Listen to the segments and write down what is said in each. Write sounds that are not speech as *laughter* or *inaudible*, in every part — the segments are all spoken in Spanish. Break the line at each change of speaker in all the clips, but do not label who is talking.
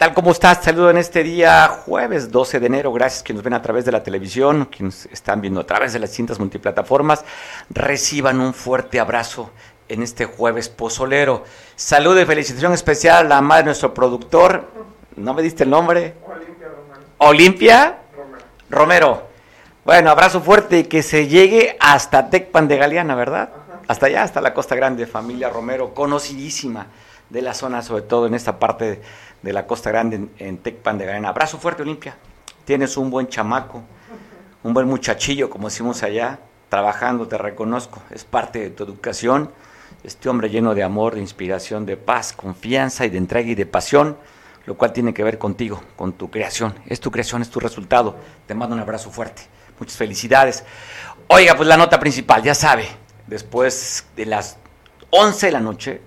tal? ¿Cómo estás? Saludo en este día, jueves 12 de enero. Gracias que nos ven a través de la televisión, quienes están viendo a través de las distintas multiplataformas. Reciban un fuerte abrazo en este jueves pozolero. Saludo y felicitación especial a la madre de nuestro productor. ¿No me diste el nombre? Olimpia Romero. ¿Olimpia? Romero. Romero. Bueno, abrazo fuerte y que se llegue hasta Tecpan de Galeana, ¿verdad? Hasta allá, hasta la Costa Grande, familia Romero, conocidísima de la zona, sobre todo en esta parte de la Costa Grande, en, Tecpan de Galeana. Abrazo fuerte, Olimpia. Tienes un buen chamaco, un buen muchachillo, como decimos allá, trabajando, te reconozco, es parte de tu educación. Este hombre lleno de amor, de inspiración, de paz, confianza y de entrega y de pasión, lo cual tiene que ver contigo, con tu creación. Es tu creación, es tu resultado. Te mando un abrazo fuerte. Muchas felicidades. Oiga, pues la nota principal, ya sabe, después de las 11 de la noche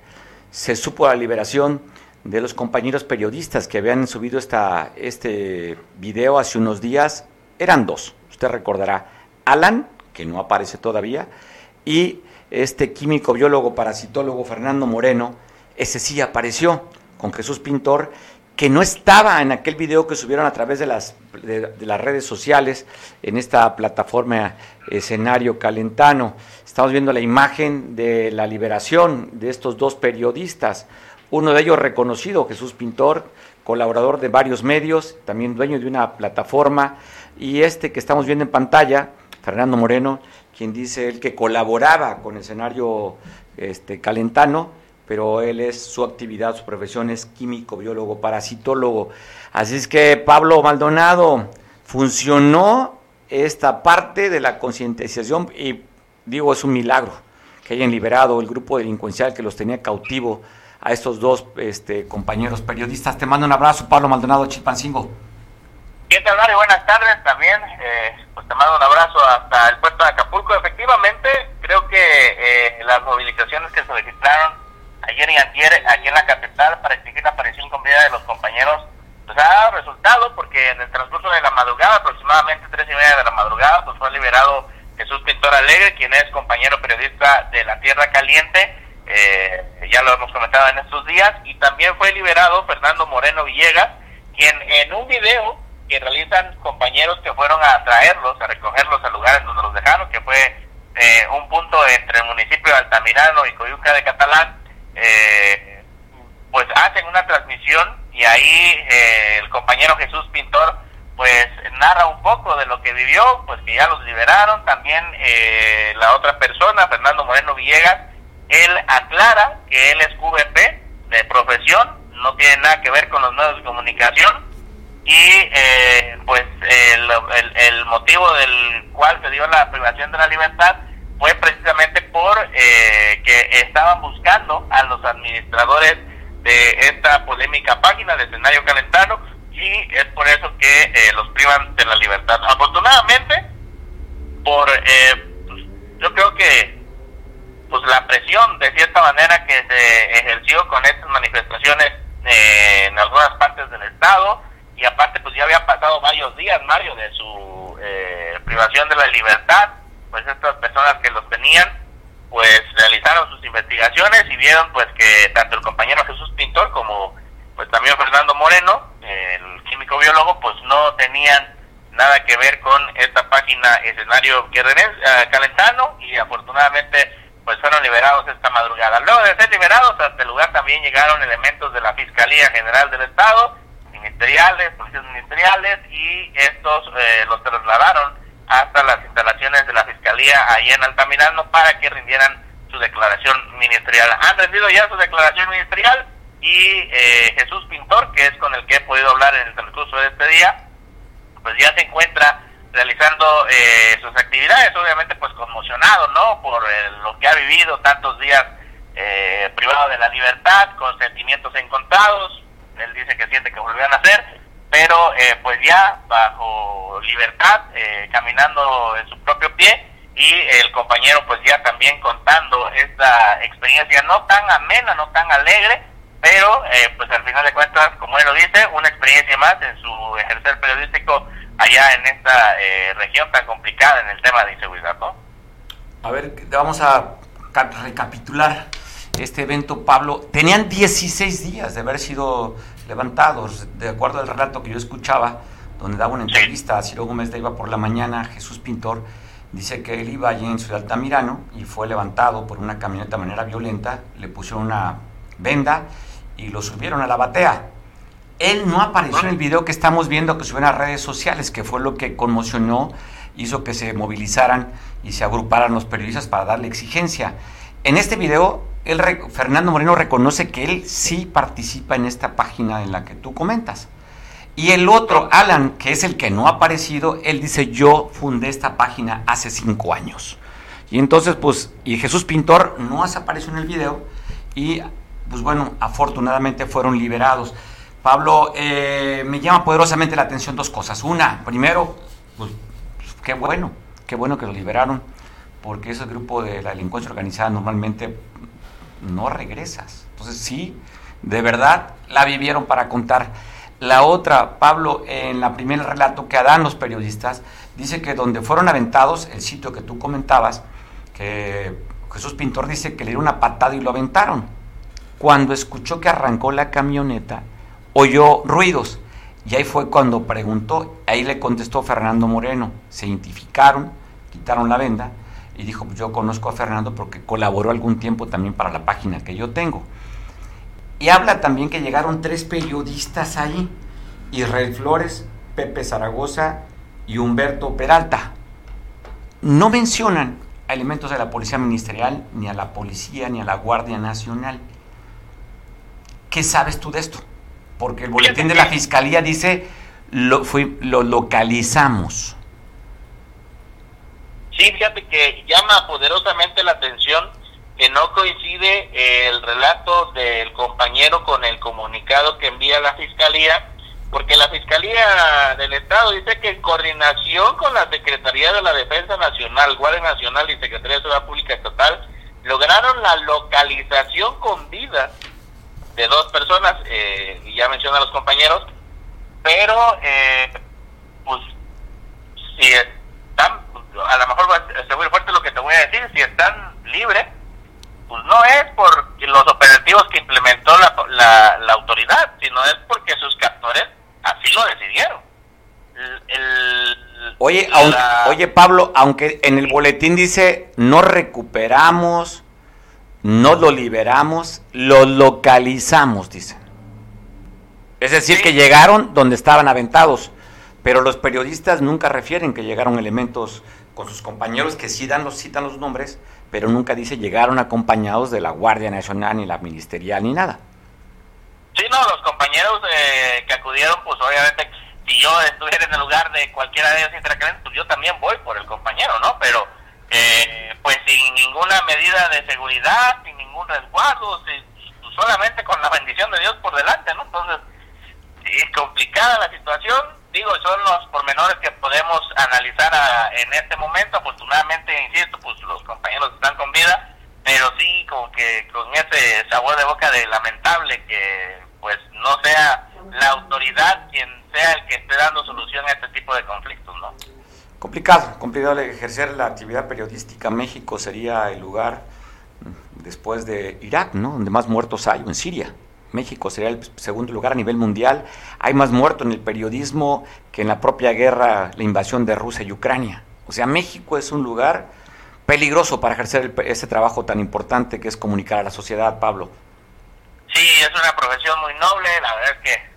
se supo la liberación de los compañeros periodistas que habían subido esta, este video hace unos días. Eran dos, usted recordará. Alan, que no aparece todavía, y este químico, biólogo, parasitólogo Fernando Moreno, ese sí apareció con Jesús Pintor que no estaba en aquel video que subieron a través de las, de, las redes sociales en esta plataforma escenario calentano. Estamos viendo la imagen de la liberación de estos dos periodistas, uno de ellos reconocido, Jesús Pintor, colaborador de varios medios, también dueño de una plataforma, y este que estamos viendo en pantalla, Fernando Moreno, quien dice él que colaboraba con el escenario este, calentano, pero él es su actividad, su profesión es químico, biólogo, parasitólogo. Así es que Pablo Maldonado funcionó esta parte de la concientización y digo, es un milagro que hayan liberado el grupo delincuencial que los tenía cautivo a estos dos este, compañeros periodistas. Te mando un abrazo, Pablo Maldonado, Chilpancingo.
¿Qué tal, Mario? Buenas tardes también. Eh, pues te mando un abrazo hasta el puerto de Acapulco. Efectivamente, creo que eh, las movilizaciones que se registraron ayer y ayer aquí en la capital para exigir la aparición vida de los compañeros, pues ha dado resultado porque en el transcurso de la madrugada, aproximadamente tres y media de la madrugada, pues fue liberado Jesús Pintor Alegre, quien es compañero periodista de La Tierra Caliente, eh, ya lo hemos comentado en estos días, y también fue liberado Fernando Moreno Villegas, quien en un video que realizan compañeros que fueron a traerlos, a recogerlos al lugar donde los dejaron, que fue eh, un punto entre el municipio de Altamirano y Coyuca de Catalán, eh, pues hacen una transmisión y ahí eh, el compañero Jesús Pintor pues narra un poco de lo que vivió, pues que ya los liberaron, también eh, la otra persona, Fernando Moreno Villegas, él aclara que él es QVP de profesión, no tiene nada que ver con los medios de comunicación y eh, pues el motivo del cual se dio la privación de la libertad fue precisamente por eh, que estaban buscando a los administradores de esta polémica página de escenario calentano y es por eso que eh, los privan de la libertad. Afortunadamente, por eh, pues, yo creo que pues la presión de cierta manera que se ejerció con estas manifestaciones en algunas partes del estado. Y aparte pues ya había pasado varios días Mario de su privación de la libertad. Pues estas personas que los tenían, pues realizaron sus investigaciones y vieron pues que tanto el compañero Jesús Pintor como pues también Fernando Moreno, el químico biólogo, pues no tenían nada que ver con esta página escenario uh, calentano. Y afortunadamente pues fueron liberados esta madrugada. Luego de ser liberados hasta el lugar también llegaron elementos de la Fiscalía General del Estado, ministeriales, policías ministeriales y estos eh, los trasladaron hasta las instalaciones de la Fiscalía ahí en Altamirano para que rindieran su declaración ministerial. Han rendido ya su declaración ministerial y eh, Jesús Pintor, que es con el que he podido hablar en el transcurso de este día, pues ya se encuentra realizando eh, sus actividades, obviamente pues conmocionado, ¿no? Por eh, lo que ha vivido tantos días privado de la libertad, con sentimientos encontrados, él dice que siente que volvió a nacer, pero eh, pues ya bajo libertad, eh, caminando en su propio pie y el compañero pues ya también contando esta experiencia no tan amena, no tan alegre, pero eh, pues al final de cuentas, como él lo dice, una experiencia más en su ejercer periodístico allá en esta región tan complicada en el tema de inseguridad, ¿no?
A ver, vamos a recapitular este evento, Pablo, tenían 16 días de haber sido levantados, de acuerdo al relato que yo escuchaba, donde daba una entrevista a Ciro Gómez de Iba por la mañana, Jesús Pintor, dice que él iba allí en Ciudad Altamirano y fue levantado por una camioneta de manera violenta, le pusieron una venda y lo subieron a la batea. Él no apareció en el video que estamos viendo que subió las redes sociales, que fue lo que conmocionó, hizo que se movilizaran y se agruparan los periodistas para darle exigencia. En este video, Fernando Moreno reconoce que él sí participa en esta página en la que tú comentas. Y el otro, Alan, que es el que no ha aparecido, él dice, yo fundé esta página hace cinco años. Y entonces, pues, y Jesús Pintor no apareció en el video y, pues bueno, afortunadamente fueron liberados. Pablo, eh, me llama poderosamente la atención dos cosas. Una, primero, pues, qué bueno, qué bueno que lo liberaron, porque ese grupo de la delincuencia organizada normalmente no regresas. Entonces, sí, de verdad la vivieron para contar. La otra, Pablo, en la primer relato que dan los periodistas, dice que donde fueron aventados, el sitio que tú comentabas, que Jesús Pintor dice que le dieron una patada y lo aventaron. Cuando escuchó que arrancó la camioneta, oyó ruidos. Y ahí fue cuando preguntó, ahí le contestó Fernando Moreno. Se identificaron, quitaron la venda y dijo, pues yo conozco a Fernando porque colaboró algún tiempo también para la página que yo tengo. Y habla también que llegaron tres periodistas ahí, Israel Flores, Pepe Zaragoza y Humberto Peralta. No mencionan a elementos de la Policía Ministerial, ni a la Policía, ni a la Guardia Nacional. ¿Qué sabes tú de esto? Porque el boletín de la Fiscalía dice, lo, lo localizamos.
Sí, fíjate que llama poderosamente la atención que no coincide el relato del compañero con el comunicado que envía la Fiscalía, porque la Fiscalía del Estado dice que en coordinación con la Secretaría de la Defensa Nacional, Guardia Nacional y Secretaría de Seguridad Pública Estatal, lograron la localización con vida de dos personas, eh, y ya menciona a los compañeros, pero eh, pues si están, a lo mejor ser muy fuerte lo que te voy a decir, si están libres, pues no es por los operativos que implementó la, la, autoridad, sino es porque sus captores así lo decidieron.
oye, oye Pablo, aunque en el boletín dice no recuperamos, no lo liberamos, lo localizamos, dicen. Es decir, que llegaron donde estaban aventados, pero los periodistas nunca refieren que llegaron elementos con sus compañeros que sí dan los, citan los nombres, pero nunca dice llegaron acompañados de la Guardia Nacional, ni la Ministerial, ni nada.
Sí, no, los compañeros eh, que acudieron, pues obviamente, si yo estuviera en el lugar de cualquiera de ellos pues yo también voy por el compañero, ¿no? Pero, eh, pues sin ninguna medida de seguridad, sin ningún resguardo, solamente con la bendición de Dios por delante, ¿no? Entonces, es complicada la situación, digo, son los pormenores que podemos analizar en este momento. Afortunadamente, insisto, pues los compañeros están con vida, pero sí como que con ese sabor de boca de lamentable que pues no sea la autoridad quien sea el que esté dando solución a este tipo de conflictos, ¿no?
Complicado, complicado ejercer la actividad periodística. México sería el lugar mm, después de Irak, ¿no? Donde más muertos hay, o en Siria. México sería el segundo lugar a nivel mundial. Hay más muertos en el periodismo que en la propia guerra, la invasión de Rusia y Ucrania. O sea, México es un lugar peligroso para ejercer ese trabajo tan importante que es comunicar a la sociedad, Pablo.
Sí, es una profesión muy noble, la verdad es que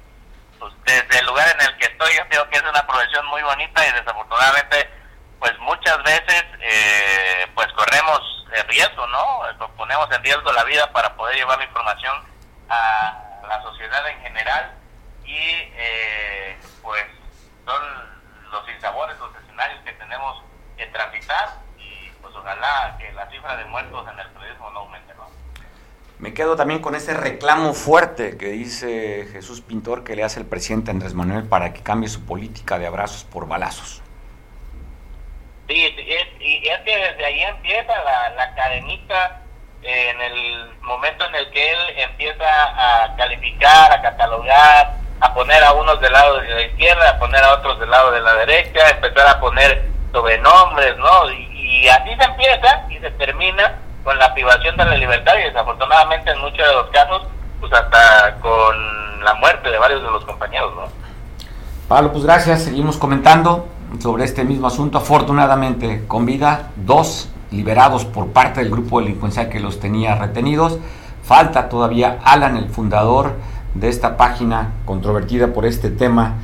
pues, desde el lugar en el que estoy yo creo que es una profesión muy bonita y desafortunadamente pues muchas veces eh, pues corremos riesgo, ¿no? Ponemos en riesgo la vida para poder llevar la información a la sociedad en general y eh, pues son los insabores, los escenarios que tenemos que transitar y pues ojalá que la cifra de muertos en el periodismo no aumente.
Me quedo también con ese reclamo fuerte que dice Jesús Pintor que le hace el presidente Andrés Manuel para que cambie su política de abrazos por balazos.
Sí, y es que desde ahí empieza la, la cadenita en el momento en el que él empieza a calificar, a catalogar, a poner a unos del lado de la izquierda, a poner a otros del lado de la derecha, empezar a poner sobrenombres, ¿no? Y, así se empieza y se termina con la privación de la libertad y desafortunadamente en muchos de los casos, pues hasta con la muerte de varios de los compañeros, ¿no?
Pablo, pues gracias. Seguimos comentando sobre este mismo asunto. Afortunadamente, con vida, dos liberados por parte del grupo delincuencial que los tenía retenidos. Falta todavía Alan, el fundador de esta página controvertida por este tema,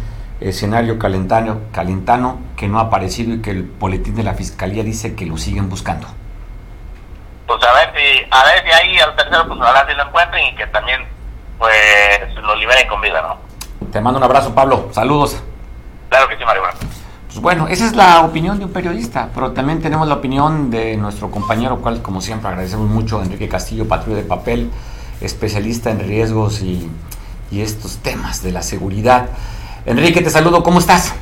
escenario calentano, calentano, que no ha aparecido y que el boletín de la fiscalía dice que lo siguen buscando.
Pues a ver si, a ver si ahí al tercero, pues ojalá si lo encuentren y que también pues lo liberen con vida, ¿no?
Te mando un abrazo, Pablo. Saludos.
Claro que sí, Mario.
Pues bueno, esa es la opinión de un periodista, pero también tenemos la opinión de nuestro compañero, cual como siempre agradecemos mucho, Enrique Castillo, patrulla de papel, especialista en riesgos y, estos temas de la seguridad. Enrique, te saludo, ¿cómo estás?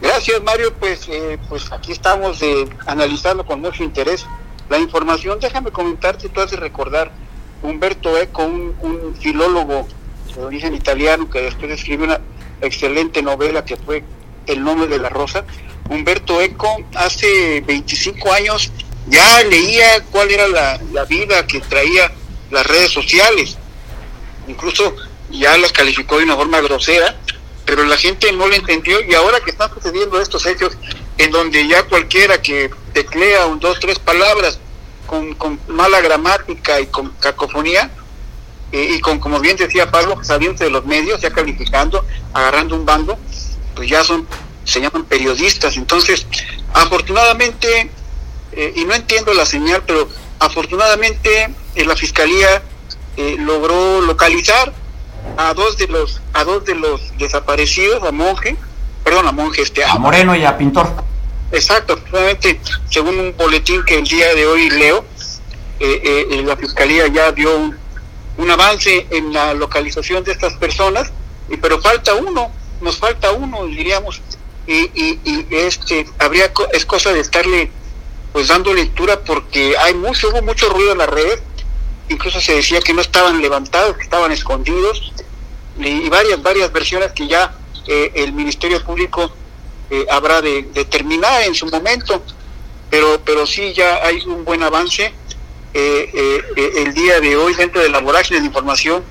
Gracias, Mario. Pues, eh, pues aquí estamos eh, analizando con mucho interés la información. Déjame comentarte, tú haces recordar Humberto Eco, un, un filólogo de origen italiano que después escribió una excelente novela que fue el nombre de la rosa. Humberto Eco hace 25 años ya leía cuál era la, vida que traía las redes sociales. Incluso ya las calificó de una forma grosera, pero la gente no lo entendió y ahora que están sucediendo estos hechos en donde ya cualquiera que teclea un, dos, tres palabras con, con mala gramática y con cacofonía, eh, y con, como bien decía Pablo, saliendo de los medios, ya calificando, agarrando un bando, pues ya son, se llaman periodistas. Entonces, afortunadamente, eh, y no entiendo la señal, pero afortunadamente eh, la fiscalía logró localizar a dos de los a dos de los desaparecidos, a Monje, perdón, a Monje este
a Moreno y a Pintor.
Exacto, afortunadamente, según un boletín que el día de hoy leo, la fiscalía ya dio un, avance en la localización de estas personas, y pero falta uno, nos falta uno, diríamos, y, este, habría, es cosa de estarle pues dando lectura porque hay mucho, hubo mucho ruido en la red, incluso se decía que no estaban levantados, que estaban escondidos, y, varias, varias versiones que ya eh, el Ministerio Público eh, habrá de, terminar en su momento, pero, pero sí ya hay un buen avance. Eh, el día de hoy, dentro de la vorágine de información,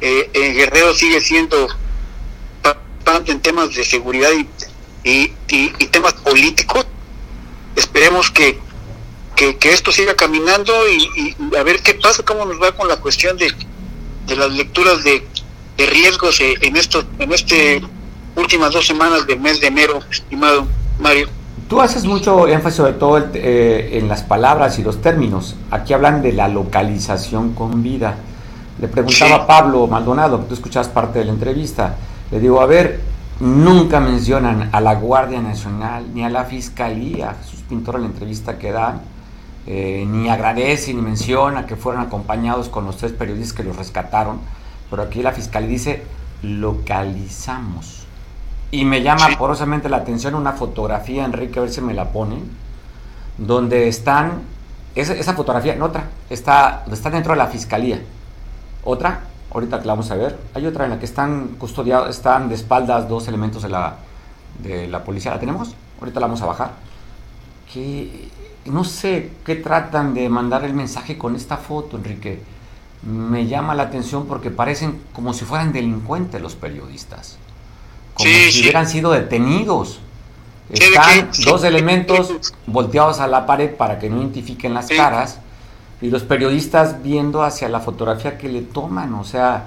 Guerrero sigue siendo en temas de seguridad y, y, temas políticos. Esperemos que, que, esto siga caminando y, a ver qué pasa, cómo nos va con la cuestión de, de las lecturas de, de riesgos eh, en esto, en este últimas dos semanas del mes de enero, estimado Mario.
Tú haces mucho énfasis sobre todo eh, en las palabras y los términos. Aquí hablan de la localización con vida. Le preguntaba a Pablo Maldonado, que tú escuchabas parte de la entrevista, le digo, a ver, nunca mencionan a la Guardia Nacional ni a la Fiscalía, sus pintores en la entrevista que dan, eh, ni agradece ni menciona que fueron acompañados con los tres periodistas que los rescataron, pero aquí la Fiscalía dice, localizamos. Y me llama porosamente la atención una fotografía, Enrique, a ver si me la ponen, donde están, esa, esa fotografía, no otra, está, está dentro de la Fiscalía. Otra, ahorita que la vamos a ver. Hay otra en la que están custodiados, están de espaldas dos elementos de la, de la policía. ¿La tenemos? Ahorita la vamos a bajar. Que no sé qué tratan de mandar el mensaje con esta foto, Enrique. Me llama la atención porque parecen como si fueran delincuentes los periodistas. Como si hubieran sido detenidos. Están dos elementos volteados a la pared para que no identifiquen las caras y los periodistas viendo hacia la fotografía que le toman, o sea,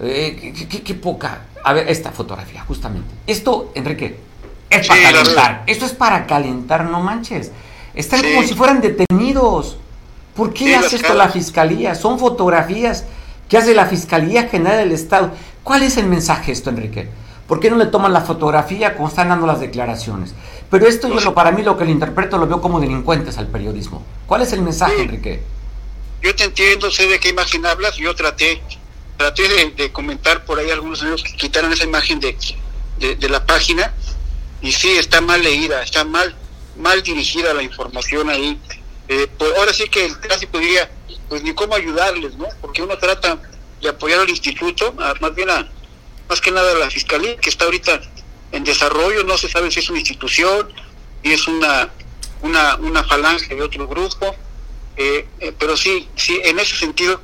eh, qué, poca. A ver, esta fotografía, justamente. Esto, Enrique, es para calentar. Esto es para calentar, no manches. Están como si fueran detenidos. ¿Por qué hace esto la fiscalía? Son fotografías que hace la Fiscalía General del Estado. ¿Cuál es el mensaje esto, Enrique? ¿Por qué no le toman la fotografía cuando están dando las declaraciones? Pero esto yo lo, para mí lo que lo interpreto lo veo como delincuentes al periodismo. ¿Cuál es el mensaje, Enrique?
yo te entiendo, sé de qué imagen hablas, yo traté, traté de, comentar por ahí algunos amigos que quitaran esa imagen de, de, la página, y sí, está mal leída, está mal, mal dirigida la información ahí. Eh, pues ahora sí que el clásico diría, pues ni cómo ayudarles, ¿no? Porque uno trata de apoyar al instituto, más bien a, más que nada la fiscalía, que está ahorita en desarrollo, no se sabe si es una institución, y es una, una, una falange de otro grupo, Eh, eh, pero sí, sí, en ese sentido,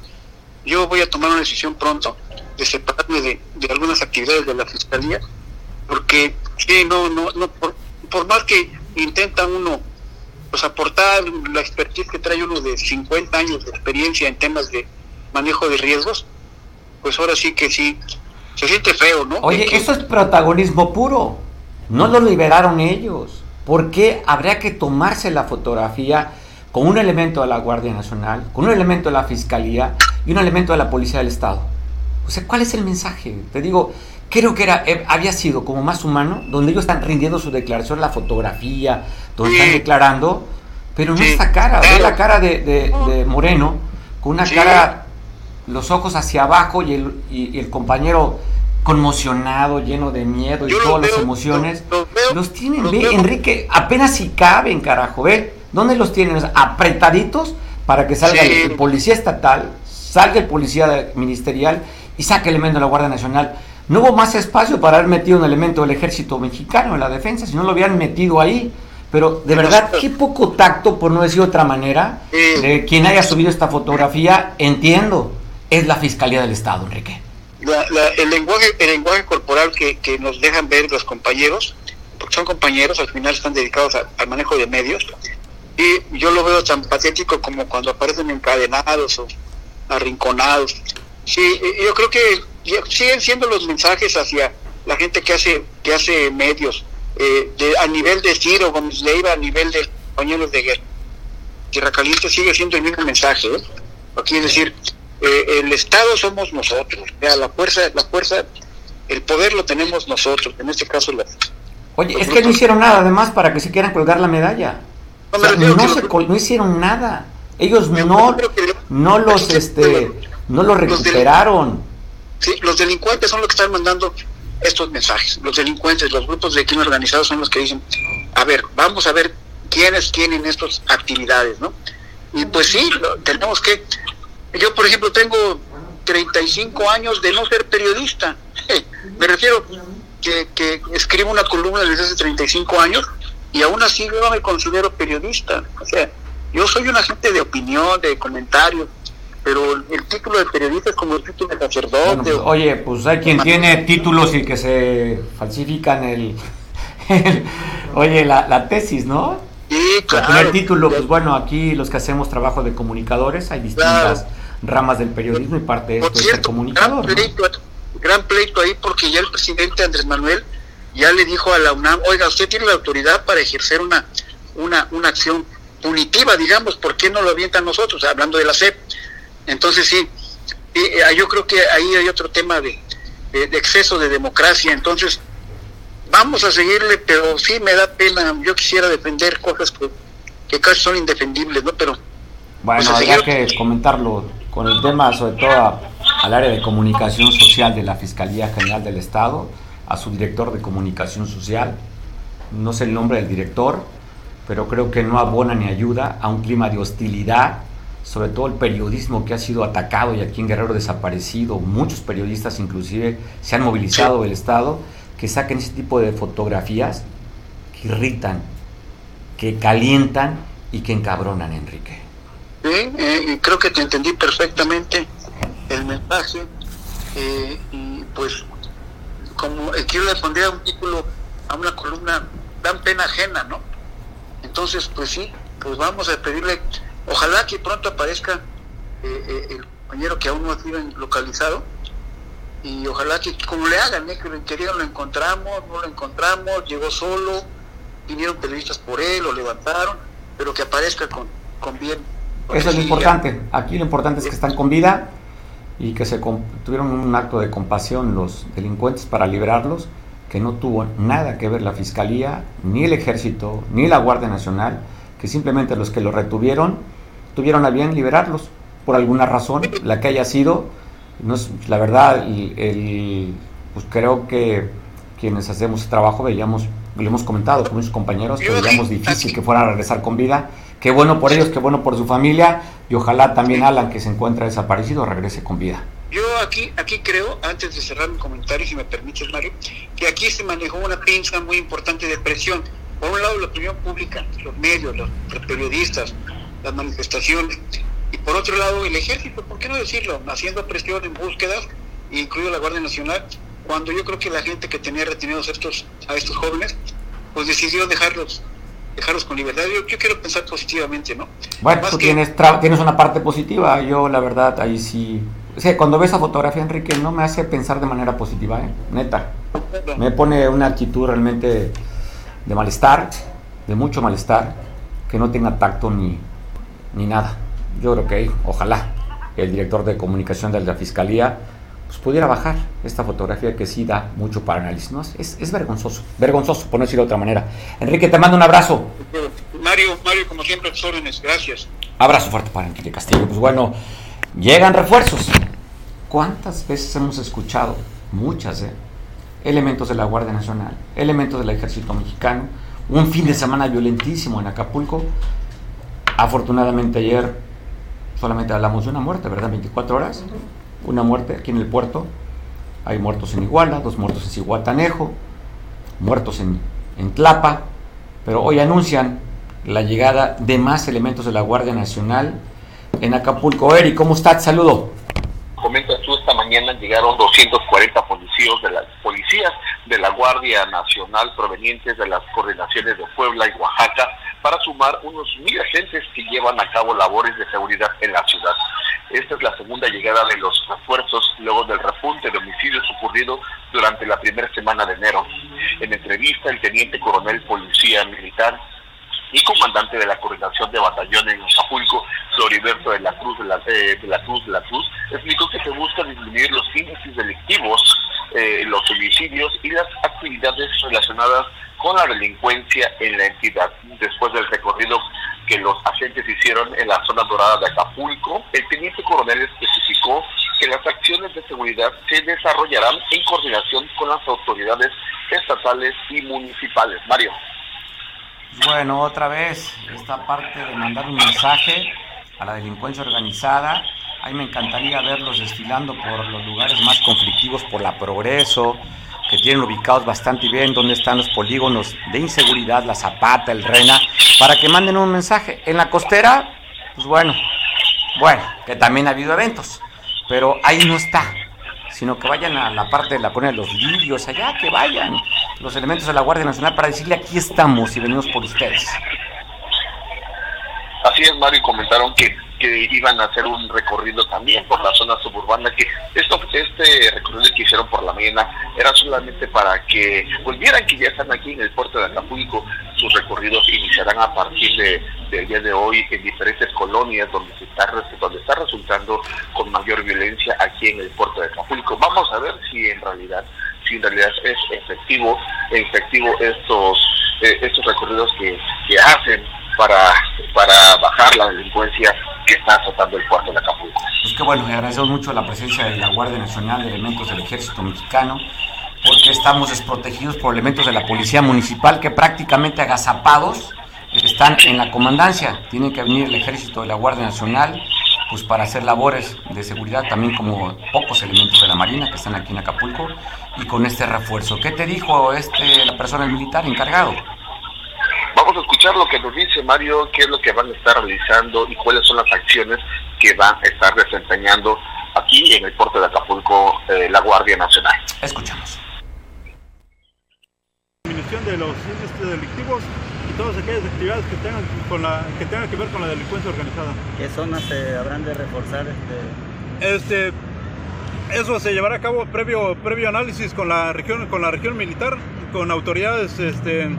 yo voy a tomar una decisión pronto de separarme de, de algunas actividades de la fiscalía, porque sí, no, no, no, por, por más que intenta uno pues aportar la expertise que trae uno de 50 años de experiencia en temas de manejo de riesgos, pues ahora sí que sí, se siente feo, ¿no?
Oye, eso es protagonismo puro. No lo liberaron ellos. ¿Por qué habría que tomarse la fotografía con un elemento de la Guardia Nacional, con un elemento de la Fiscalía y un elemento de la Policía del Estado? O sea, ¿cuál es el mensaje? Te digo, creo que era, eh, había sido como más humano, donde ellos están rindiendo su declaración, la fotografía, donde están declarando, pero no esta cara, ve la cara de, de, Moreno, con una cara, los ojos hacia abajo y el, y, el compañero conmocionado, lleno de miedo y todas las emociones. Los, tienen, ve, Enrique, apenas si caben, carajo, ve, ¿dónde los tienen? Apretaditos para que salga el, policía estatal, salga el policía ministerial y saque el elemento de la Guardia Nacional. No hubo más espacio para haber metido un elemento del ejército mexicano en la defensa, si no lo habían metido ahí. Pero de verdad, qué poco tacto, por no decir de otra manera, de quien haya subido esta fotografía, entiendo, es la Fiscalía del Estado, Enrique.
el, lenguaje, el lenguaje corporal que, nos dejan ver los compañeros, porque son compañeros, al final están dedicados al manejo de medios, y yo lo veo tan patético como cuando aparecen encadenados o arrinconados. Sí, yo creo que siguen siendo los mensajes hacia la gente que hace que hace medios eh, a nivel de Ciro Gómez Leiva a nivel de compañeros de guerra Tierra Caliente sigue siendo el mismo mensaje ¿eh? aquí es decir eh, el Estado somos nosotros. La fuerza la fuerza el poder lo tenemos nosotros en este caso la,
oye es que no hicieron nada además para que se quieran colgar la medalla. No, no, hicieron nada. Ellos no no los este no los recuperaron.
Sí, los delincuentes son los que están mandando estos mensajes. Los delincuentes, los grupos de crimen organizado son los que dicen, a ver, vamos a ver quiénes tienen estas actividades, ¿no? Y pues sí, tenemos que... Yo, por ejemplo, tengo 35 años de no ser periodista. *laughs* Me refiero que, que escribo una columna desde hace 35 años y aún así yo no me considero periodista. O sea, yo soy un agente de opinión, de comentarios, pero el título de periodista es como el título de sacerdote.
Oye, pues hay quien tiene títulos y que se falsifican el, *laughs* oye, la, tesis, ¿no?
Sí, claro.
el título, pues bueno, aquí los que hacemos trabajo de comunicadores, hay distintas ramas del periodismo y parte de esto es comunicador.
Gran pleito, gran pleito ahí porque ya el presidente Andrés Manuel ya le dijo a la UNAM, oiga, usted tiene la autoridad para ejercer una, una, una acción punitiva, digamos, ¿por qué no lo avientan nosotros? Hablando de la SEP entonces sí, eh, yo creo que ahí hay otro tema de, exceso de democracia. Entonces, vamos a seguirle, pero sí me da pena. Yo quisiera defender cosas que, casi son indefendibles, ¿no? Pero.
Bueno, pues, habría que comentarlo con el tema, sobre todo al área de comunicación social de la Fiscalía General del Estado, a su director de comunicación social. No sé el nombre del director, pero creo que no abona ni ayuda a un clima de hostilidad sobre todo el periodismo que ha sido atacado y aquí en Guerrero desaparecido, muchos periodistas inclusive se han movilizado del Estado, que saquen ese tipo de fotografías que irritan, que calientan y que encabronan, Enrique.
Sí, eh, creo que te entendí perfectamente el mensaje eh, y pues como aquí le pondría un título a una columna, dan pena ajena, ¿no? Entonces, pues sí, pues vamos a pedirle Ojalá que pronto aparezca eh, el compañero que aún no ha sido localizado y ojalá que como le hagan, que lo querían lo encontramos, no lo encontramos, llegó solo, vinieron periodistas por él, lo levantaron, pero que aparezca con, con bien.
Eso es lo importante, aquí lo importante es que están con vida y que se tuvieron un acto de compasión los delincuentes para liberarlos, que no tuvo nada que ver la Fiscalía, ni el Ejército, ni la Guardia Nacional, que simplemente los que lo retuvieron tuvieron a bien liberarlos por alguna razón, la que haya sido. No es, la verdad, el, pues creo que quienes hacemos ese trabajo veíamos, lo hemos comentado con muchos compañeros, que veíamos difícil que fuera a regresar con vida. Qué bueno por ellos, qué bueno por su familia y ojalá también Alan, que se encuentra desaparecido, regrese con vida.
Yo aquí, aquí creo, antes de cerrar mi comentario, si me permites, Mario, que aquí se manejó una pinza muy importante de presión. Por un lado, la opinión pública, los medios, los periodistas, las manifestaciones. Y por otro lado, el ejército, ¿por qué no decirlo? Haciendo presión en búsquedas, incluido la Guardia Nacional, cuando yo creo que la gente que tenía retenidos estos, a estos jóvenes, pues decidió dejarlos dejarlos con libertad. Yo, yo quiero pensar positivamente, ¿no?
Bueno, tú tienes, tienes una parte positiva. Yo, la verdad, ahí sí. O sea, cuando ves esa fotografía, Enrique, no me hace pensar de manera positiva, ¿eh? Neta. Me pone una actitud realmente de malestar, de mucho malestar, que no tenga tacto ni, ni nada. Yo creo que ojalá el director de comunicación de la Fiscalía pues pudiera bajar esta fotografía que sí da mucho para análisis. ¿no? Es, es vergonzoso, vergonzoso, por no decirlo de otra manera. Enrique, te mando un abrazo.
Mario, Mario, como siempre, tus órdenes, gracias.
Abrazo fuerte para Enrique Castillo. Pues bueno, llegan refuerzos. ¿Cuántas veces hemos escuchado? Muchas, ¿eh? Elementos de la Guardia Nacional, elementos del Ejército Mexicano, un fin de semana violentísimo en Acapulco. Afortunadamente ayer solamente hablamos de una muerte, ¿verdad? 24 horas una muerte aquí en el puerto. Hay muertos en Iguala, dos muertos en Cihuatanejo, muertos en, en Tlapa, pero hoy anuncian la llegada de más elementos de la Guardia Nacional en Acapulco. Eri, ¿cómo estás? Saludo.
Comentas tú, esta mañana llegaron 240 policías de, las, policías de la Guardia Nacional provenientes de las coordinaciones de Puebla y Oaxaca para sumar unos mil agentes que llevan a cabo labores de seguridad en la ciudad. Esta es la segunda llegada de los refuerzos luego del repunte de homicidios ocurrido durante la primera semana de enero. En entrevista, el teniente coronel policía militar y comandante de la coordinación de batallón en Acapulco, Floriberto de la Cruz de la, eh, de la Cruz de la Cruz, explicó que se busca disminuir los índices delictivos, eh, los homicidios y las actividades relacionadas con la delincuencia en la entidad. Después del recorrido que los agentes hicieron en la zona dorada de Acapulco, el teniente coronel especificó que las acciones de seguridad se desarrollarán en coordinación con las autoridades estatales y municipales. Mario.
Bueno, otra vez, esta parte de mandar un mensaje a la delincuencia organizada. Ahí me encantaría verlos desfilando por los lugares más conflictivos, por la progreso, que tienen ubicados bastante bien donde están los polígonos de inseguridad, la Zapata, el Rena, para que manden un mensaje. En la costera, pues bueno, bueno, que también ha habido eventos, pero ahí no está, sino que vayan a la parte de la colonia de los lirios, allá, que vayan los elementos de la Guardia Nacional para decirle aquí estamos y venimos por ustedes.
Así es, Mario, comentaron que que iban a hacer un recorrido también por la zona suburbana, que esto, este recorrido que hicieron por la mañana era solamente para que volvieran que ya están aquí en el puerto de Acapulco, sus recorridos iniciarán a partir de, del día de hoy en diferentes colonias donde se está donde está resultando con mayor violencia aquí en el puerto de Acapulco. Vamos a ver si en realidad si en realidad es efectivo efectivo estos eh, estos recorridos que, que hacen para, para bajar la delincuencia que está azotando el puerto de Acapulco.
Pues que bueno, agradecemos mucho la presencia de la Guardia Nacional, de elementos del Ejército Mexicano, porque estamos desprotegidos por elementos de la Policía Municipal que prácticamente agazapados están en la comandancia. Tienen que venir el Ejército de la Guardia Nacional pues para hacer labores de seguridad también como pocos elementos de la Marina que están aquí en Acapulco y con este refuerzo. ¿Qué te dijo este la persona militar encargado?
Vamos a escuchar lo que nos dice Mario, qué es lo que van a estar realizando y cuáles son las acciones que van a estar desempeñando aquí en el puerto de Acapulco eh, la Guardia Nacional.
Escuchamos.
Disminución de los índices delictivos y todas aquellas actividades que tengan, con la, que tengan que ver con la delincuencia organizada.
¿Qué zonas se habrán de reforzar? Este...
este eso se llevará a cabo previo, previo análisis con la región, con la región militar, con autoridades este,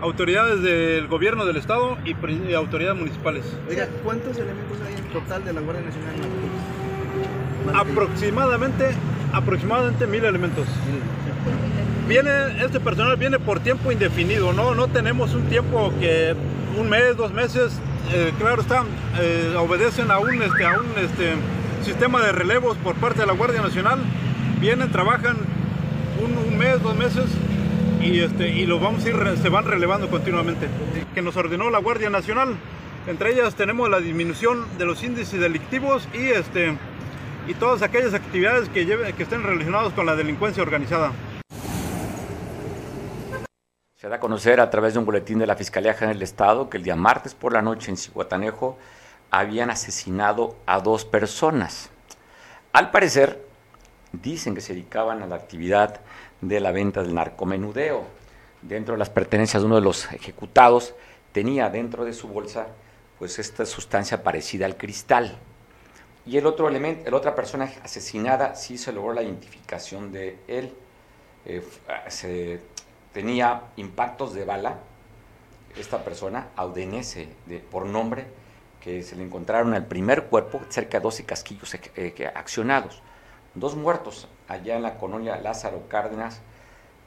autoridades del gobierno del estado y, autoridades municipales.
Oiga, ¿cuántos elementos hay en total de la Guardia Nacional?
Aproximadamente, aproximadamente mil elementos. Viene, este personal viene por tiempo indefinido, no, no tenemos un tiempo que un mes, dos meses, eh, claro está, eh, obedecen a un, este, a un este, sistema de relevos por parte de la Guardia Nacional, vienen, trabajan un, un mes, dos meses y, este, y lo vamos a ir, se van relevando continuamente. Que nos ordenó la Guardia Nacional. Entre ellas tenemos la disminución de los índices delictivos y, este, y todas aquellas actividades que, lleve, que estén relacionadas con la delincuencia organizada.
Se da a conocer a través de un boletín de la Fiscalía General del Estado que el día martes por la noche en Cihuatanejo habían asesinado a dos personas. Al parecer, dicen que se dedicaban a la actividad de la venta del narcomenudeo. Dentro de las pertenencias de uno de los ejecutados tenía dentro de su bolsa pues esta sustancia parecida al cristal. Y el otro elemento, la otra persona asesinada sí se logró la identificación de él. Eh, se tenía impactos de bala, esta persona, Audenese, de, por nombre, que se le encontraron al primer cuerpo, cerca de 12 casquillos eh, accionados. Dos muertos allá en la colonia Lázaro Cárdenas,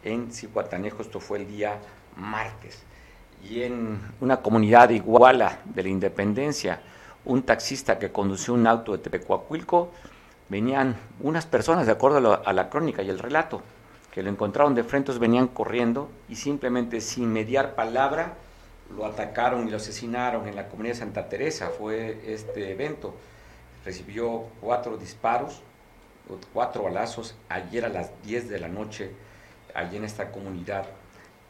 en Cihuatanejo, esto fue el día martes. Y en una comunidad iguala de la Independencia, un taxista que condució un auto de Tepecuacuilco, venían unas personas, de acuerdo a la crónica y el relato, que lo encontraron de frente, venían corriendo y simplemente sin mediar palabra lo atacaron y lo asesinaron en la comunidad de Santa Teresa. Fue este evento. Recibió cuatro disparos, cuatro balazos ayer a las 10 de la noche, allí en esta comunidad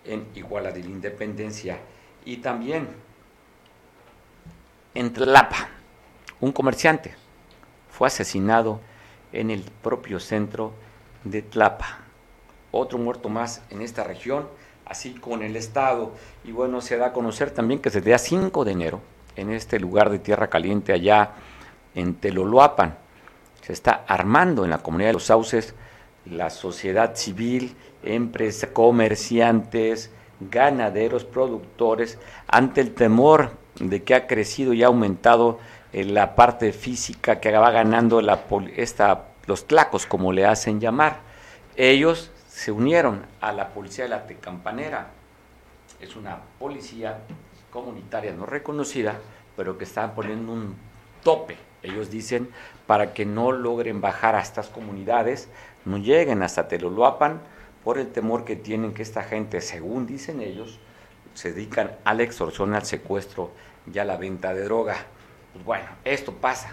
en Iguala de la Independencia. Y también en Tlapa, un comerciante fue asesinado en el propio centro de Tlapa otro muerto más en esta región, así como en el estado. Y bueno, se da a conocer también que desde el día 5 de enero, en este lugar de tierra caliente allá en Teloloapan, se está armando en la comunidad de los sauces la sociedad civil, empresas, comerciantes, ganaderos, productores, ante el temor de que ha crecido y ha aumentado en eh, la parte física que va ganando esta, los tlacos, como le hacen llamar. Ellos se unieron a la policía de la Tecampanera. Es una policía comunitaria no reconocida, pero que están poniendo un tope, ellos dicen, para que no logren bajar a estas comunidades, no lleguen hasta Teloloapan, por el temor que tienen que esta gente, según dicen ellos, se dedican a la extorsión, al secuestro y a la venta de droga. Pues bueno, esto pasa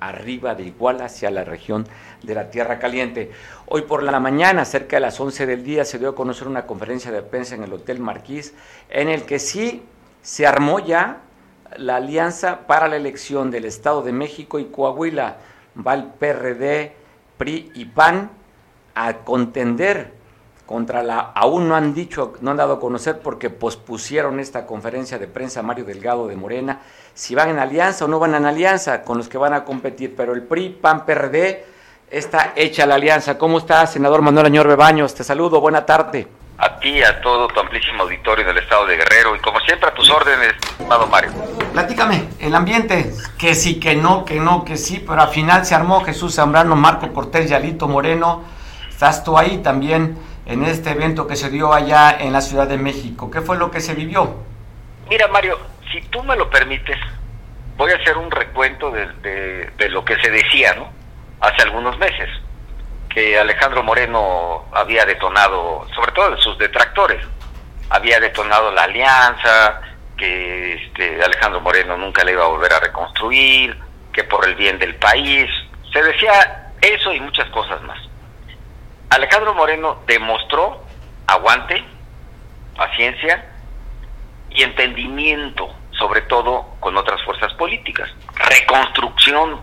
arriba de Iguala hacia la región de la Tierra Caliente. Hoy por la mañana, cerca de las 11 del día, se dio a conocer una conferencia de prensa en el Hotel Marquís, en el que sí se armó ya la alianza para la elección del Estado de México y Coahuila. Va el PRD, PRI y PAN a contender contra la, aún no han dicho, no han dado a conocer porque pospusieron esta conferencia de prensa Mario Delgado de Morena, si van en alianza o no van en alianza con los que van a competir, pero el PRI, PAN, PRD, está hecha la alianza. ¿Cómo está, senador Manuel Añor Bebaños? Te saludo, buena tarde.
A ti, a todo tu amplísimo auditorio del estado de Guerrero y como siempre a tus órdenes, estimado Mario.
Platícame, el ambiente, que sí, que no, que no, que sí, pero al final se armó Jesús Zambrano, Marco Cortés, Yalito Moreno, estás tú ahí también en este evento que se dio allá en la Ciudad de México. ¿Qué fue lo que se vivió?
Mira, Mario, si tú me lo permites, voy a hacer un recuento de, lo que se decía, ¿no? Hace algunos meses, Alejandro Moreno había detonado, sobre todo de sus detractores, había detonado la alianza, que este, Alejandro Moreno nunca le iba a volver a reconstruir, que por el bien del país, se decía eso y muchas cosas más. Alejandro Moreno demostró aguante, paciencia y entendimiento, sobre todo con otras fuerzas políticas. Reconstrucción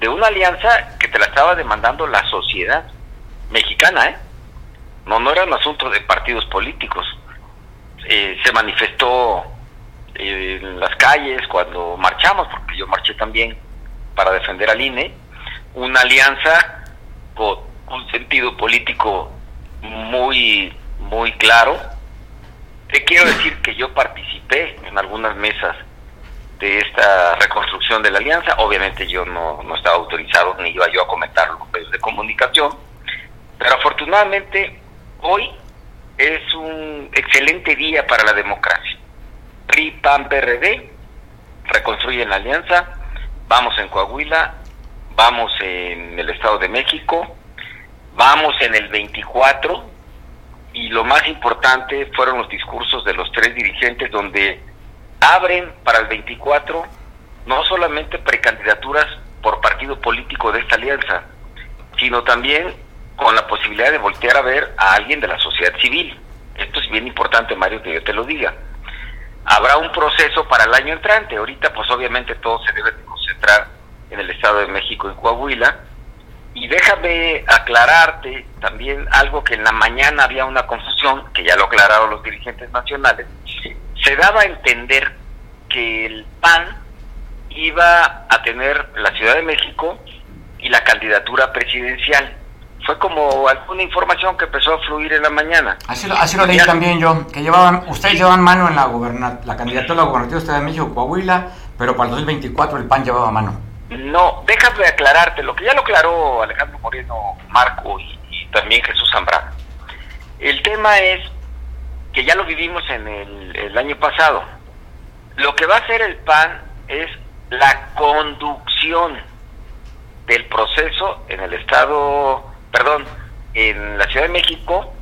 de una alianza que te la estaba demandando la sociedad mexicana, ¿eh? No, no era un asunto de partidos políticos. Eh, se manifestó en las calles cuando marchamos, porque yo marché también para defender al INE, una alianza con un sentido político muy, muy claro. Te quiero decir que yo participé en algunas mesas de esta reconstrucción de la alianza. Obviamente yo no, no estaba autorizado ni iba yo a comentar los medios de comunicación. Pero afortunadamente hoy es un excelente día para la democracia. PRI, PAN, PRD reconstruyen la alianza. Vamos en Coahuila, vamos en el Estado de México, Vamos en el 24 y lo más importante fueron los discursos de los tres dirigentes donde abren para el 24 no solamente precandidaturas por partido político de esta alianza, sino también con la posibilidad de voltear a ver a alguien de la sociedad civil. esto es bien importante, Mario, que yo te lo diga. Habrá un proceso para el año entrante. Ahorita, pues obviamente todo se debe concentrar en el Estado de México y Coahuila. Y déjame aclararte también algo que en la mañana había una confusión, que ya lo aclararon los dirigentes nacionales. Se daba a entender que el PAN iba a tener la Ciudad de México y la candidatura presidencial. Fue como alguna información que empezó a fluir en la mañana.
Así, lo leí también yo, que llevaban, ustedes llevaban mano en la, la candidatura a la gobernatura de Ciudad de México, Coahuila, pero para el 2024 el PAN llevaba mano.
No, déjame aclararte, lo que ya lo aclaró Alejandro Moreno, Marco y, también Jesús Zambrano. El tema es que ya lo vivimos en el, el año pasado. Lo que va a hacer el PAN es la conducción del proceso en el Estado, perdón, en la Ciudad de México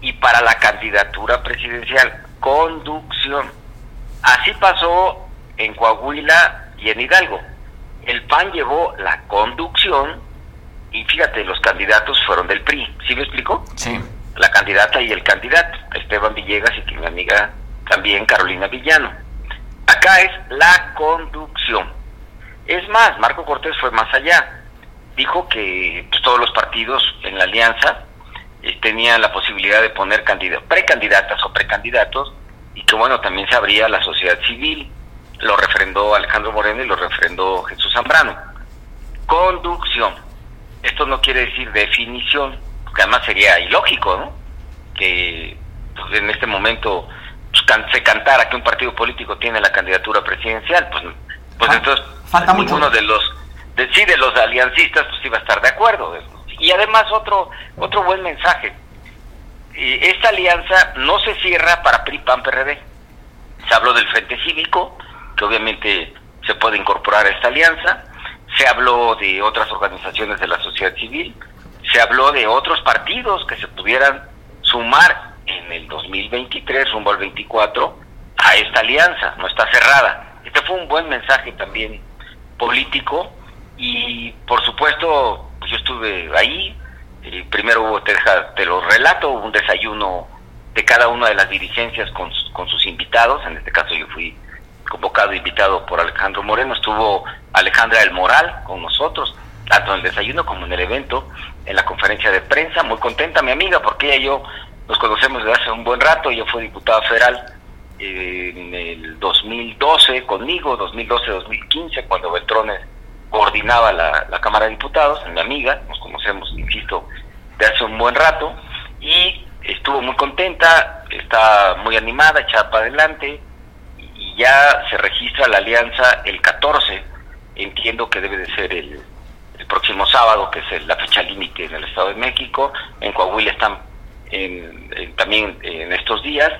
y para la candidatura presidencial. Conducción. Así pasó en Coahuila y en Hidalgo. El PAN llevó la conducción y fíjate, los candidatos fueron del PRI. ¿Sí me explico?
Sí.
La candidata y el candidato, Esteban Villegas y mi amiga también Carolina Villano. Acá es la conducción. Es más, Marco Cortés fue más allá. Dijo que pues, todos los partidos en la alianza eh, tenían la posibilidad de poner precandidatas o precandidatos y que bueno, también se abría la sociedad civil. Lo refrendó Alejandro Moreno y lo refrendó Jesús Zambrano. Conducción. Esto no quiere decir definición, porque además sería ilógico, ¿no? Que en este momento pues, se cantara que un partido político tiene la candidatura presidencial, pues, pues entonces
falta mucho.
uno de los de, sí de los aliancistas pues iba a estar de acuerdo. Y además otro otro buen mensaje. Esta alianza no se cierra para PRI PAN PRD. Se habló del Frente Cívico, que obviamente se puede incorporar a esta alianza. Se habló de otras organizaciones de la sociedad civil. Se habló de otros partidos que se pudieran sumar en el 2023 rumbo al 24 a esta alianza, no está cerrada. Este fue un buen mensaje también político y por supuesto pues yo estuve ahí, eh, primero hubo, te, te lo relato, un desayuno de cada una de las dirigencias con, con sus invitados, en este caso yo fui convocado invitado por Alejandro Moreno, estuvo Alejandra del Moral con nosotros, tanto en el desayuno como en el evento, en la conferencia de prensa, muy contenta mi amiga porque ella y yo nos conocemos desde hace un buen rato, yo fui diputado federal en el 2012 conmigo, 2012-2015, cuando Beltrones coordinaba la, Cámara de Diputados, mi amiga, nos conocemos, insisto, de hace un buen rato, y estuvo muy contenta, está muy animada, echada para adelante, y ya se registra la alianza el 14, entiendo que debe de ser el, el próximo sábado, que es la fecha límite en el Estado de México, en Coahuila están también en estos días,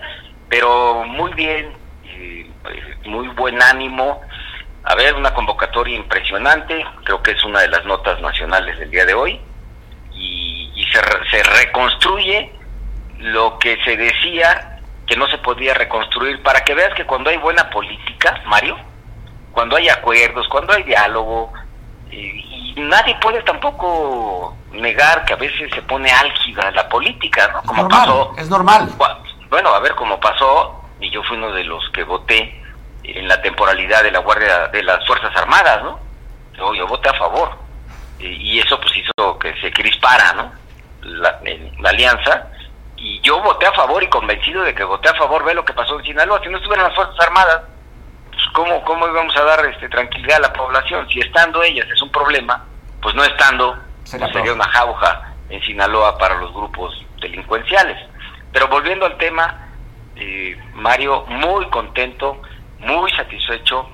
pero muy bien, muy buen ánimo. A ver, una convocatoria impresionante, creo que es una de las notas nacionales del día de hoy, y, y se, se reconstruye lo que se decía que no se podía reconstruir, para que veas que cuando hay buena política, Mario, cuando hay acuerdos, cuando hay diálogo, y nadie puede tampoco negar que a veces se pone álgida la política, ¿no?
Como pasó. Es normal.
Bueno, a ver cómo pasó, y yo fui uno de los que voté en la temporalidad de la Guardia de las Fuerzas Armadas, ¿no? Yo, voté a favor. Y, eso pues hizo que se crispara, ¿no? La, la alianza. Y yo voté a favor y convencido de que voté a favor, ve lo que pasó en Sinaloa. Si no estuvieran las Fuerzas Armadas, ¿cómo, cómo íbamos a dar este, tranquilidad a la población? Si estando ellas es un problema, pues no estando sería, una jauja en Sinaloa para los grupos delincuenciales. Pero volviendo al tema, eh, Mario, muy contento, muy satisfecho,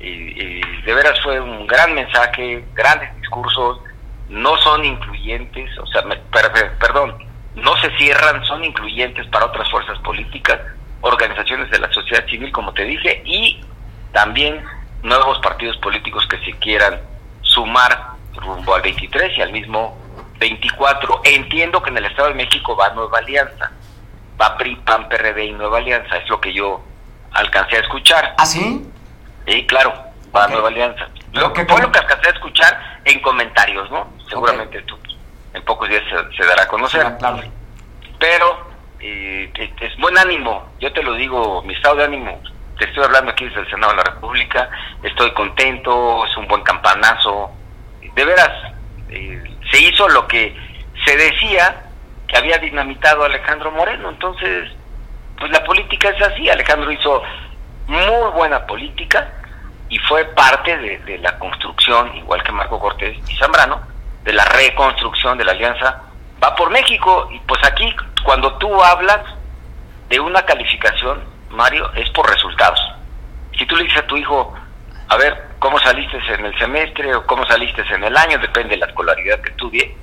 y, de veras fue un gran mensaje, grandes discursos, no son incluyentes, o sea, perdón, no se cierran, son incluyentes para otras fuerzas políticas, organizaciones de la sociedad civil, como te dije, y también nuevos partidos políticos que se quieran sumar rumbo al 23 y al mismo 24. Entiendo que en el Estado de México va Nueva Alianza, va PRI, PAN, PRD y Nueva Alianza, es lo que yo alcancé a escuchar.
¿Ah, sí?
Sí, claro, va Nueva Alianza. Lo que fue lo que alcancé a escuchar en comentarios, ¿no? Seguramente tú en pocos días se, dará a conocer.
claro.
Pero eh, es buen ánimo, yo te lo digo, mi estado de ánimo, te estoy hablando aquí desde el Senado de la República, estoy contento, es un buen campanazo, de veras, eh, se hizo lo que se decía que había dinamitado Alejandro Moreno, entonces, pues la política es así, Alejandro hizo muy buena política y fue parte de, la construcción, igual que Marco Cortés y Zambrano, de la reconstrucción de la alianza va por México y pues aquí cuando tú hablas de una calificación, Mario, es por resultados. Si tú le dices a tu hijo, a ver, ¿cómo saliste en el semestre o cómo saliste en el año? Depende de la escolaridad que estudie.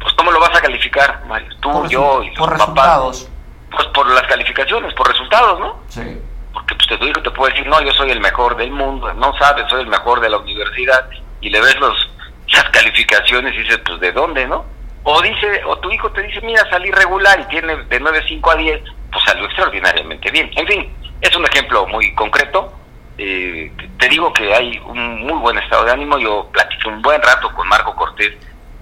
Pues ¿cómo lo vas a calificar, Mario? Tú, yo y los
por resultados.
Pues por las calificaciones, por resultados, ¿no?
Sí.
Porque pues, tu hijo te puede decir, no, yo soy el mejor del mundo, no sabes, soy el mejor de la universidad, y le ves los las calificaciones y dices, pues ¿de dónde, no? O dice, o tu hijo te dice, mira, salí regular y tiene de 9, 5 a 10, pues salió extraordinariamente bien. En fin, es un ejemplo muy concreto. Eh, te digo que hay un muy buen estado de ánimo. Yo platiqué un buen rato con Marco Cortés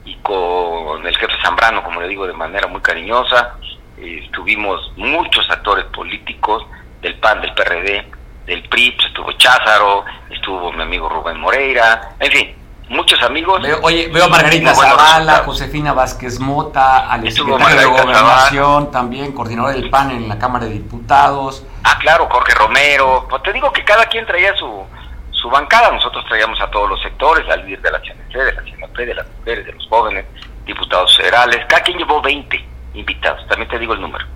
y con el jefe Zambrano, como le digo, de manera muy cariñosa. Eh, estuvimos muchos actores políticos del PAN, del PRD, del PRI, pues estuvo Cházaro, estuvo mi amigo Rubén Moreira, en fin, muchos amigos.
oye, veo a Margarita Zavala, Josefina Vázquez Mota, al secretario de Gobernación, también coordinador del PAN en la Cámara de Diputados.
Ah, claro, Jorge Romero. Pues te digo que cada quien traía su, su bancada. Nosotros traíamos a todos los sectores, al líder de la CNC, de la CNP, de las mujeres, de los jóvenes, diputados federales. Cada quien llevó 20 invitados, también te digo el número.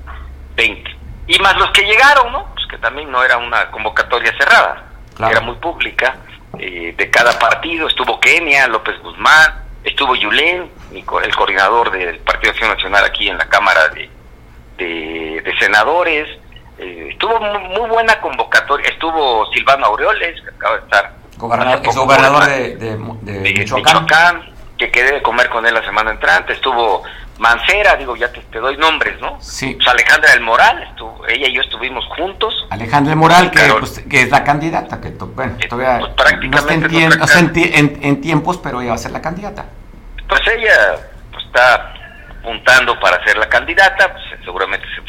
20. Y más los que llegaron, ¿no? Pues que también no era una convocatoria cerrada, era muy pública eh, de cada partido, estuvo Kenia, López Guzmán, estuvo Yulén, el coordinador del Partido Acción Nacional aquí en la Cámara de, de, Senadores, eh, estuvo muy, buena convocatoria, estuvo Silvano Aureoles, que acaba de estar
gobernador, de,
Michoacán, que quedé de comer con él la semana entrante, estuvo Mancera, digo, ya te, doy nombres, ¿no?
Sí.
Pues Alejandra del Moral, estuvo, ella y yo estuvimos juntos.
Alejandra del Moral, que, pues, que es la candidata, que bueno, eh, todavía
pues, prácticamente
no está en, en, tiempos, pero ella va a ser la candidata.
Pues ella pues, está apuntando para ser la candidata, pues seguramente se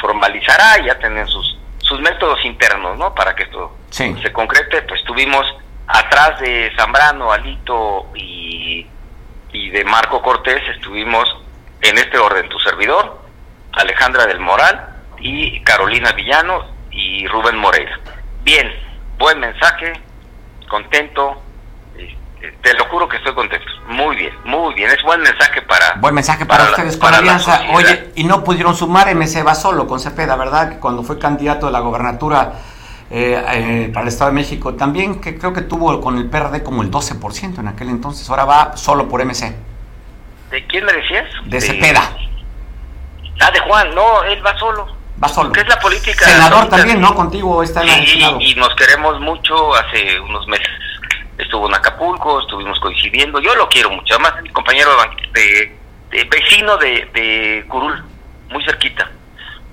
formalizará y ya tienen sus, sus métodos internos, ¿no? Para que esto se concrete, pues tuvimos atrás de Zambrano, Alito y y de Marco Cortés estuvimos en este orden, tu servidor, Alejandra del Moral y Carolina Villano y Rubén Moreira. Bien, buen mensaje, contento, este, te lo juro que estoy contento. Muy bien, muy bien. Es buen mensaje para.
Buen mensaje para, ustedes con la Alianza. Oye, y no pudieron sumar, MC va solo con Cepeda, ¿verdad? Que cuando fue candidato de la gobernatura eh, eh, para el Estado de México también, que creo que tuvo con el PRD como el 12% en aquel entonces, ahora va solo por MC.
¿De quién me decías?
De, Cepeda.
Ah, de Juan, no, él va solo.
Va solo.
¿Qué es la política?
Senador también, ¿no? Contigo está en
el Y nos queremos mucho, hace unos meses estuvo en Acapulco, estuvimos coincidiendo, yo lo quiero mucho, además es mi compañero de, vecino de, de Curul, muy cerquita,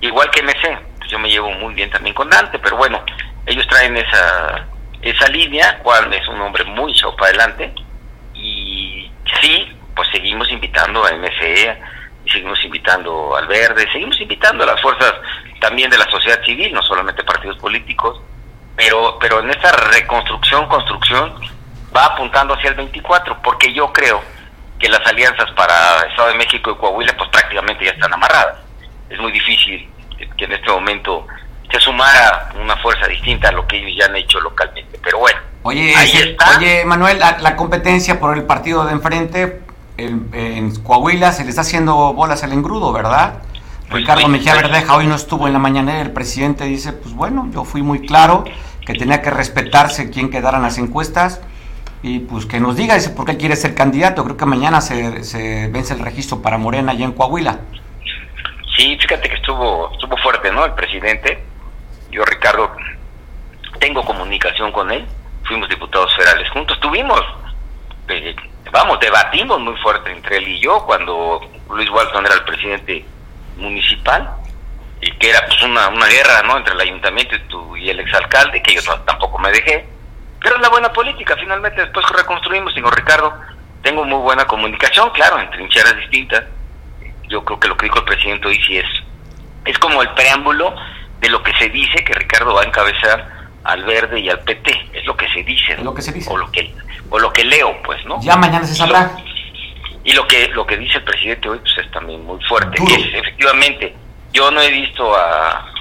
igual que MC, pues yo me llevo muy bien también con Dante, pero bueno, ellos traen esa, esa línea, Juan es un hombre muy echado para adelante, y sí, pues seguimos invitando a MCE, seguimos invitando al Verde, seguimos invitando a las fuerzas también de la sociedad civil, no solamente partidos políticos, pero, pero en esta reconstrucción, construcción, va apuntando hacia el 24, porque yo creo que las alianzas para Estado de México y Coahuila pues prácticamente ya están amarradas. Es muy difícil que en este momento se sumara una fuerza distinta a lo que ellos ya han hecho localmente. Pero bueno,
oye, oye Manuel, la, competencia por el partido de enfrente en Coahuila se le está haciendo bolas al engrudo, ¿verdad? Pues Ricardo Mejía Verdeja hoy no estuvo en la mañana el presidente dice, pues bueno, yo fui muy claro que tenía que respetarse quién quedaran las encuestas y pues que nos diga dice, por qué quiere ser candidato. Creo que mañana se, se vence el registro para Morena allá en Coahuila.
Sí, fíjate que estuvo, estuvo fuerte, ¿no? El presidente. Yo, Ricardo, tengo comunicación con él. Fuimos diputados federales juntos. Tuvimos, eh, vamos, debatimos muy fuerte entre él y yo cuando Luis Walton era el presidente municipal y que era pues una, una guerra, ¿no? Entre el ayuntamiento y, tu, y el exalcalde, que yo tampoco me dejé. Pero es la buena política, finalmente después reconstruimos, señor Ricardo. Tengo muy buena comunicación, claro, en trincheras distintas yo creo que lo que dijo el presidente hoy sí es Es como el preámbulo de lo que se dice que Ricardo va a encabezar al Verde y al PT, es lo que se dice,
lo que se dice.
o lo que o lo que leo, pues, ¿no?
Ya mañana se sabrá.
Y lo que lo que dice el presidente hoy pues es también muy fuerte, efectivamente yo no he visto a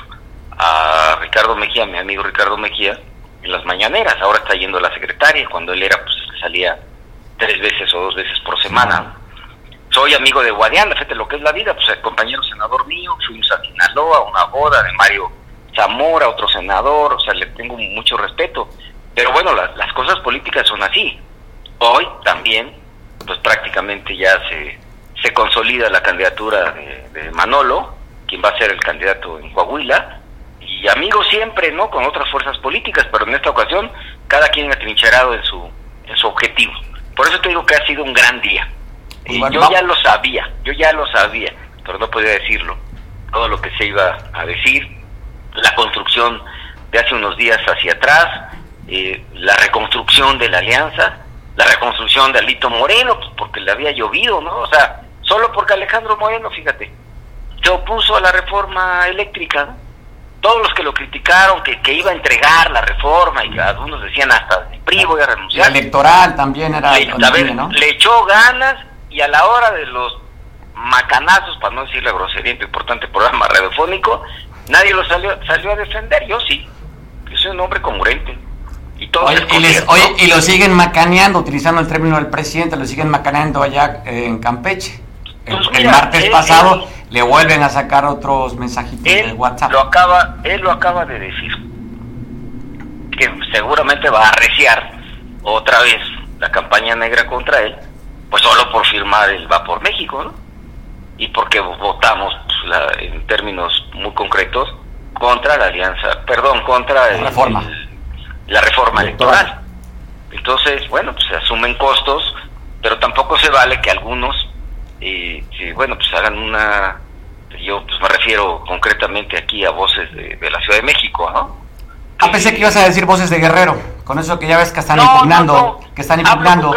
a Ricardo Mejía, mi amigo Ricardo Mejía, en las mañaneras. Ahora está yendo la secretaria, cuando él era, pues salía tres veces o dos veces por semana. Soy amigo de Guadiana, fíjate lo que es la vida, pues el compañero senador mío, fuimos a Sinaloa, una boda de Mario Zamora, otro senador, o sea, le tengo mucho respeto. Pero bueno, las cosas políticas son así. Hoy también, pues prácticamente ya se, se consolida la candidatura de, Manolo, quien va a ser el candidato en Coahuila, y amigos siempre, ¿no? Con otras fuerzas políticas, pero en esta ocasión cada quien atrincherado en su, en su objetivo. Por eso te digo que ha sido un gran día. Y yo ya lo sabía, yo ya lo sabía, pero no podía decirlo. Todo lo que se iba a decir, la construcción de hace unos días hacia atrás, eh, la reconstrucción de la alianza, la reconstrucción de Alito Moreno, pues porque le había llovido, ¿no? O sea, solo porque Alejandro Moreno, fíjate, se opuso a la reforma eléctrica, ¿no? todos los que lo criticaron, que, que iba a entregar la reforma y algunos decían hasta el PRI voy a renunciar.
electoral también era.
Le, le echó ganas y a la hora de los macanazos, para no decir la grosería en tu importante programa radiofónico, nadie lo salió, salió a defender. Yo sí, yo soy un hombre congruente. Y, todos
y, lo siguen macaneando, utilizando el término del presidente, lo siguen macaneando allá eh, en Campeche. El, pues martes pasado le vuelven a sacar otros mensajitos de WhatsApp.
Lo acaba, él lo acaba de decir. Que seguramente va a arreciar otra vez la campaña negra contra él, pues solo por firmar el Va por México, ¿no? Y porque votamos pues, en términos muy concretos contra la alianza, perdón, contra
la reforma,
la reforma electoral. Entonces, bueno, pues se asumen costos, pero tampoco se vale que algunos y que bueno pues hagan una yo pues me refiero concretamente aquí a voces de, la Ciudad de México no
ah pensé que ibas a decir voces de Guerrero con eso que ya ves que están impugnando que están impugnando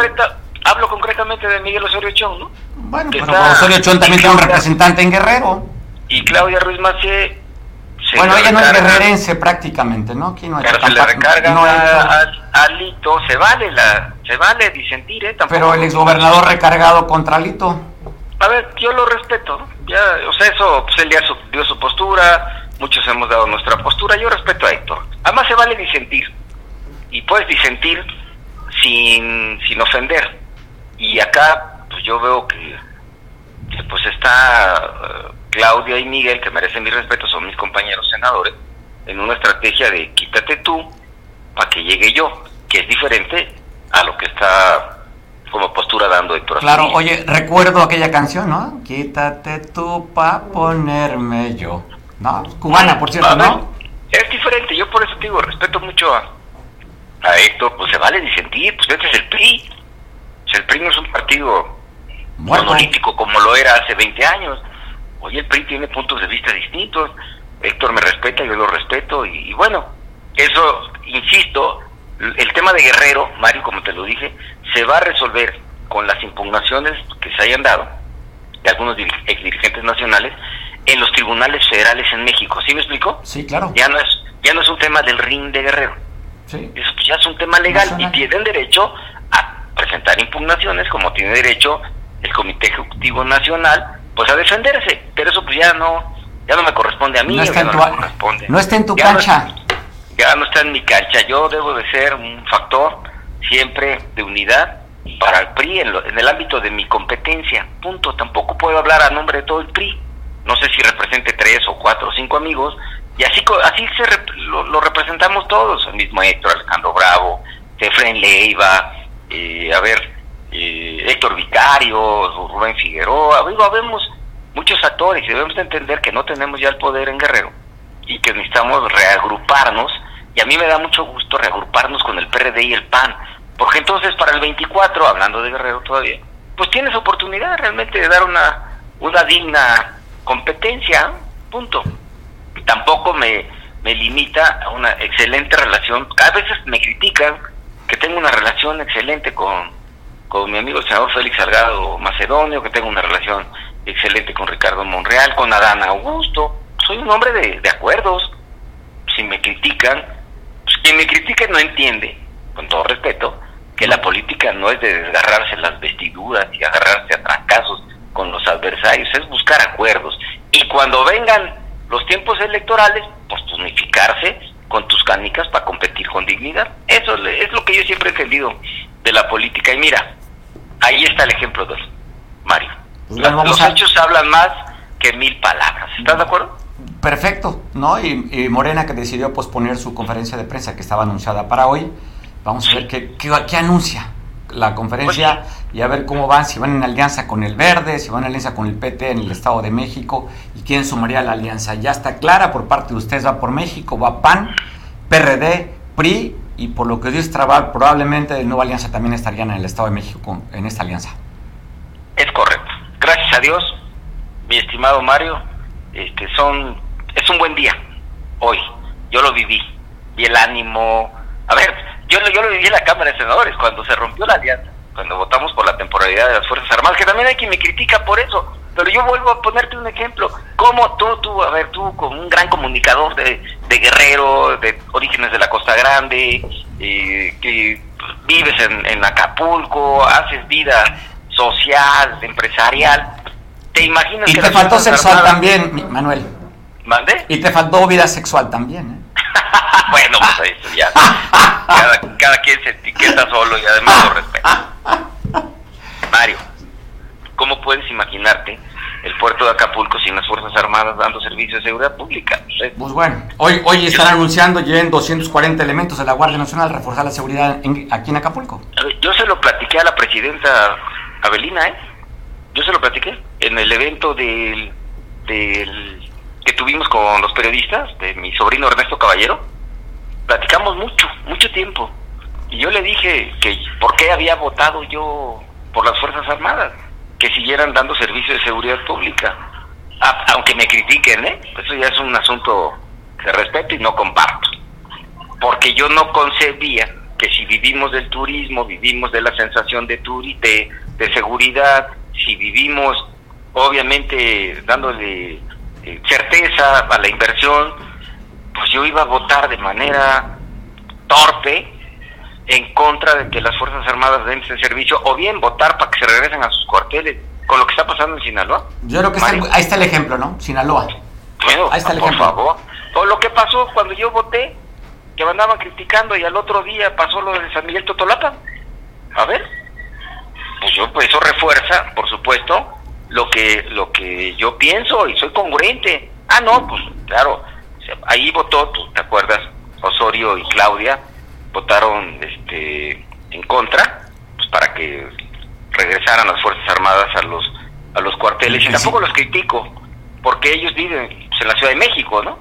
hablo, concretamente de Miguel Osorio Chong no
bueno pero Osorio Chong también tiene un representante en Guerrero
y Claudia Ruiz Macié
bueno, ella no es guerrerense prácticamente, ¿no? Aquí no
pero se le recarga a, Lito, se vale la, se vale disentir, ¿eh?
pero el exgobernador recargado contra Lito.
A ver, yo lo respeto, ya, o sea, eso, pues él ya dio su postura, muchos hemos dado nuestra postura, yo respeto a Héctor. Además se vale disentir, y puedes disentir sin, sin ofender. Y acá, pues yo veo que, pues está eh, Claudia y Miguel, que merecen mi respeto, son mis compañeros senadores, en una estrategia de quítate tú para que llegue yo, que es diferente a lo que está como postura dando Héctor
Claro, oye, recuerdo aquella canción, ¿no? Quítate tú pa' ponerme yo. ¿No? Cubana, por cierto, ¿no?
Es diferente, yo por eso te digo, respeto mucho a, a Héctor, pues se vale disentir, pues este es el PRI. O el PRI no es un partido monolítico como lo era hace 20 años. Hoy el PRI tiene puntos de vista distintos. Héctor me respeta, yo lo respeto, y bueno, eso, insisto, el tema de Guerrero, Mario, como te lo dije, se va a resolver con las impugnaciones que se hayan dado de algunos ex dirigentes nacionales en los tribunales federales en México. ¿Sí me explico?
Sí, claro.
Ya no es, ya no es un tema del ring de Guerrero. Sí. Eso ya es un tema legal y tienen derecho presentar impugnaciones como tiene derecho el Comité Ejecutivo Nacional pues a defenderse. Pero eso pues ya no ya no me corresponde a mí.
No está, en, tu, no está en tu cancha
ya no está en mi cancha. Yo debo de ser un factor siempre de unidad para el PRI en, el ámbito de mi competencia. Punto. Tampoco puedo hablar a nombre de todo el PRI. No sé si represente tres o cuatro o cinco amigos. Y así así se lo, representamos todos. El mismo Héctor Alejandro Bravo, Efren Leiva, eh, a ver, eh, Héctor Vicario, Rubén Figueroa. Digo, vemos muchos actores y debemos entender que no tenemos ya el poder en Guerrero y que necesitamos reagruparnos y a mí me da mucho gusto reagruparnos con el PRD y el PAN, porque entonces para el 24, hablando de Guerrero todavía, pues tienes oportunidad realmente de dar una, una digna competencia, punto. Tampoco me, me limita a una excelente relación, a veces me critican que tengo una relación excelente con, con mi amigo el senador Félix Salgado Macedonio, que tengo una relación excelente con Ricardo Monreal, con Adán Augusto, soy un hombre de, acuerdos. Si me critican, pues quien me critique no entiende, con todo respeto, que la política no es de desgarrarse las vestiduras y agarrarse a trancazos con los adversarios, es buscar acuerdos. Y cuando vengan los tiempos electorales, pues unificarse con tus canicas para competir con dignidad. Eso es lo que yo siempre he entendido de la política. Y mira, ahí está el ejemplo de Mario. Pues los hechos hablan más que mil palabras. ¿Estás de acuerdo?
Perfecto, ¿no? Y, Morena que decidió posponer su conferencia de prensa que estaba anunciada para hoy. Vamos a ver qué, qué, anuncia la conferencia pues y a ver cómo van, si van en alianza con el Verde, si van en alianza con el PT en el Estado de México y quién sumaría la alianza. Ya está clara por parte de ustedes, va por México, va PAN, PRD, PRI y por lo que dice Trabal, probablemente de Nueva Alianza también estarían en el Estado de México en esta alianza.
Es correcto. Gracias a Dios, mi estimado Mario, este son es un buen día hoy. Yo lo viví y el ánimo. A ver, yo, yo lo viví en la Cámara de Senadores cuando se rompió la alianza, cuando votamos por la temporalidad de las Fuerzas Armadas, que también hay quien me critica por eso. Pero yo vuelvo a ponerte un ejemplo. ¿Cómo tú, tú, a ver, tú como un gran comunicador de, de Guerrero, de orígenes de la Costa Grande, eh, que vives en, en Acapulco, haces vida social, empresarial, ¿te imaginas
y te faltó sexual también, Manuel?
¿Mande?
Y te faltó vida sexual también, ¿eh? *laughs*
bueno, pues eso ya. Cada, cada quien se etiqueta solo y además lo respeta. Mario, ¿cómo puedes imaginarte el puerto de Acapulco sin las Fuerzas Armadas dando servicio de seguridad pública?
Pues bueno, hoy, hoy están anunciando en 240 elementos de la Guardia Nacional reforzar la seguridad aquí en Acapulco.
Yo se lo platiqué a la presidenta Abelina, ¿eh? Yo se lo platiqué en el evento del, del que tuvimos con los periodistas, de mi sobrino Ernesto Caballero. Platicamos mucho, mucho tiempo. Y yo le dije que por qué había votado yo por las Fuerzas Armadas que siguieran dando servicio de seguridad pública. aunque me critiquen, ¿eh? Eso ya es un asunto de respeto y no comparto. Porque yo no concebía que si vivimos del turismo, vivimos de la sensación de, de, de seguridad, si vivimos obviamente dándole eh, certeza a la inversión, pues yo iba a votar de manera torpe en contra de que las Fuerzas Armadas den ese servicio o bien votar para que se regresen a sus cuarteles con lo que está pasando en Sinaloa.
Yo creo que ahí está el ejemplo, ¿no? Sinaloa.
Bueno, ahí está el por favor. O lo que pasó cuando yo voté, que me andaban criticando y al otro día pasó lo de San Miguel Totolapa. A ver, pues yo pues eso refuerza, por supuesto, lo que lo que yo pienso y soy congruente. Ah, no, pues claro, ahí votó, tú te acuerdas, Osorio y Claudia, votaron este en contra pues para que regresaran las fuerzas armadas a los a los cuarteles. Y tampoco los critico porque ellos viven pues, en la Ciudad de México no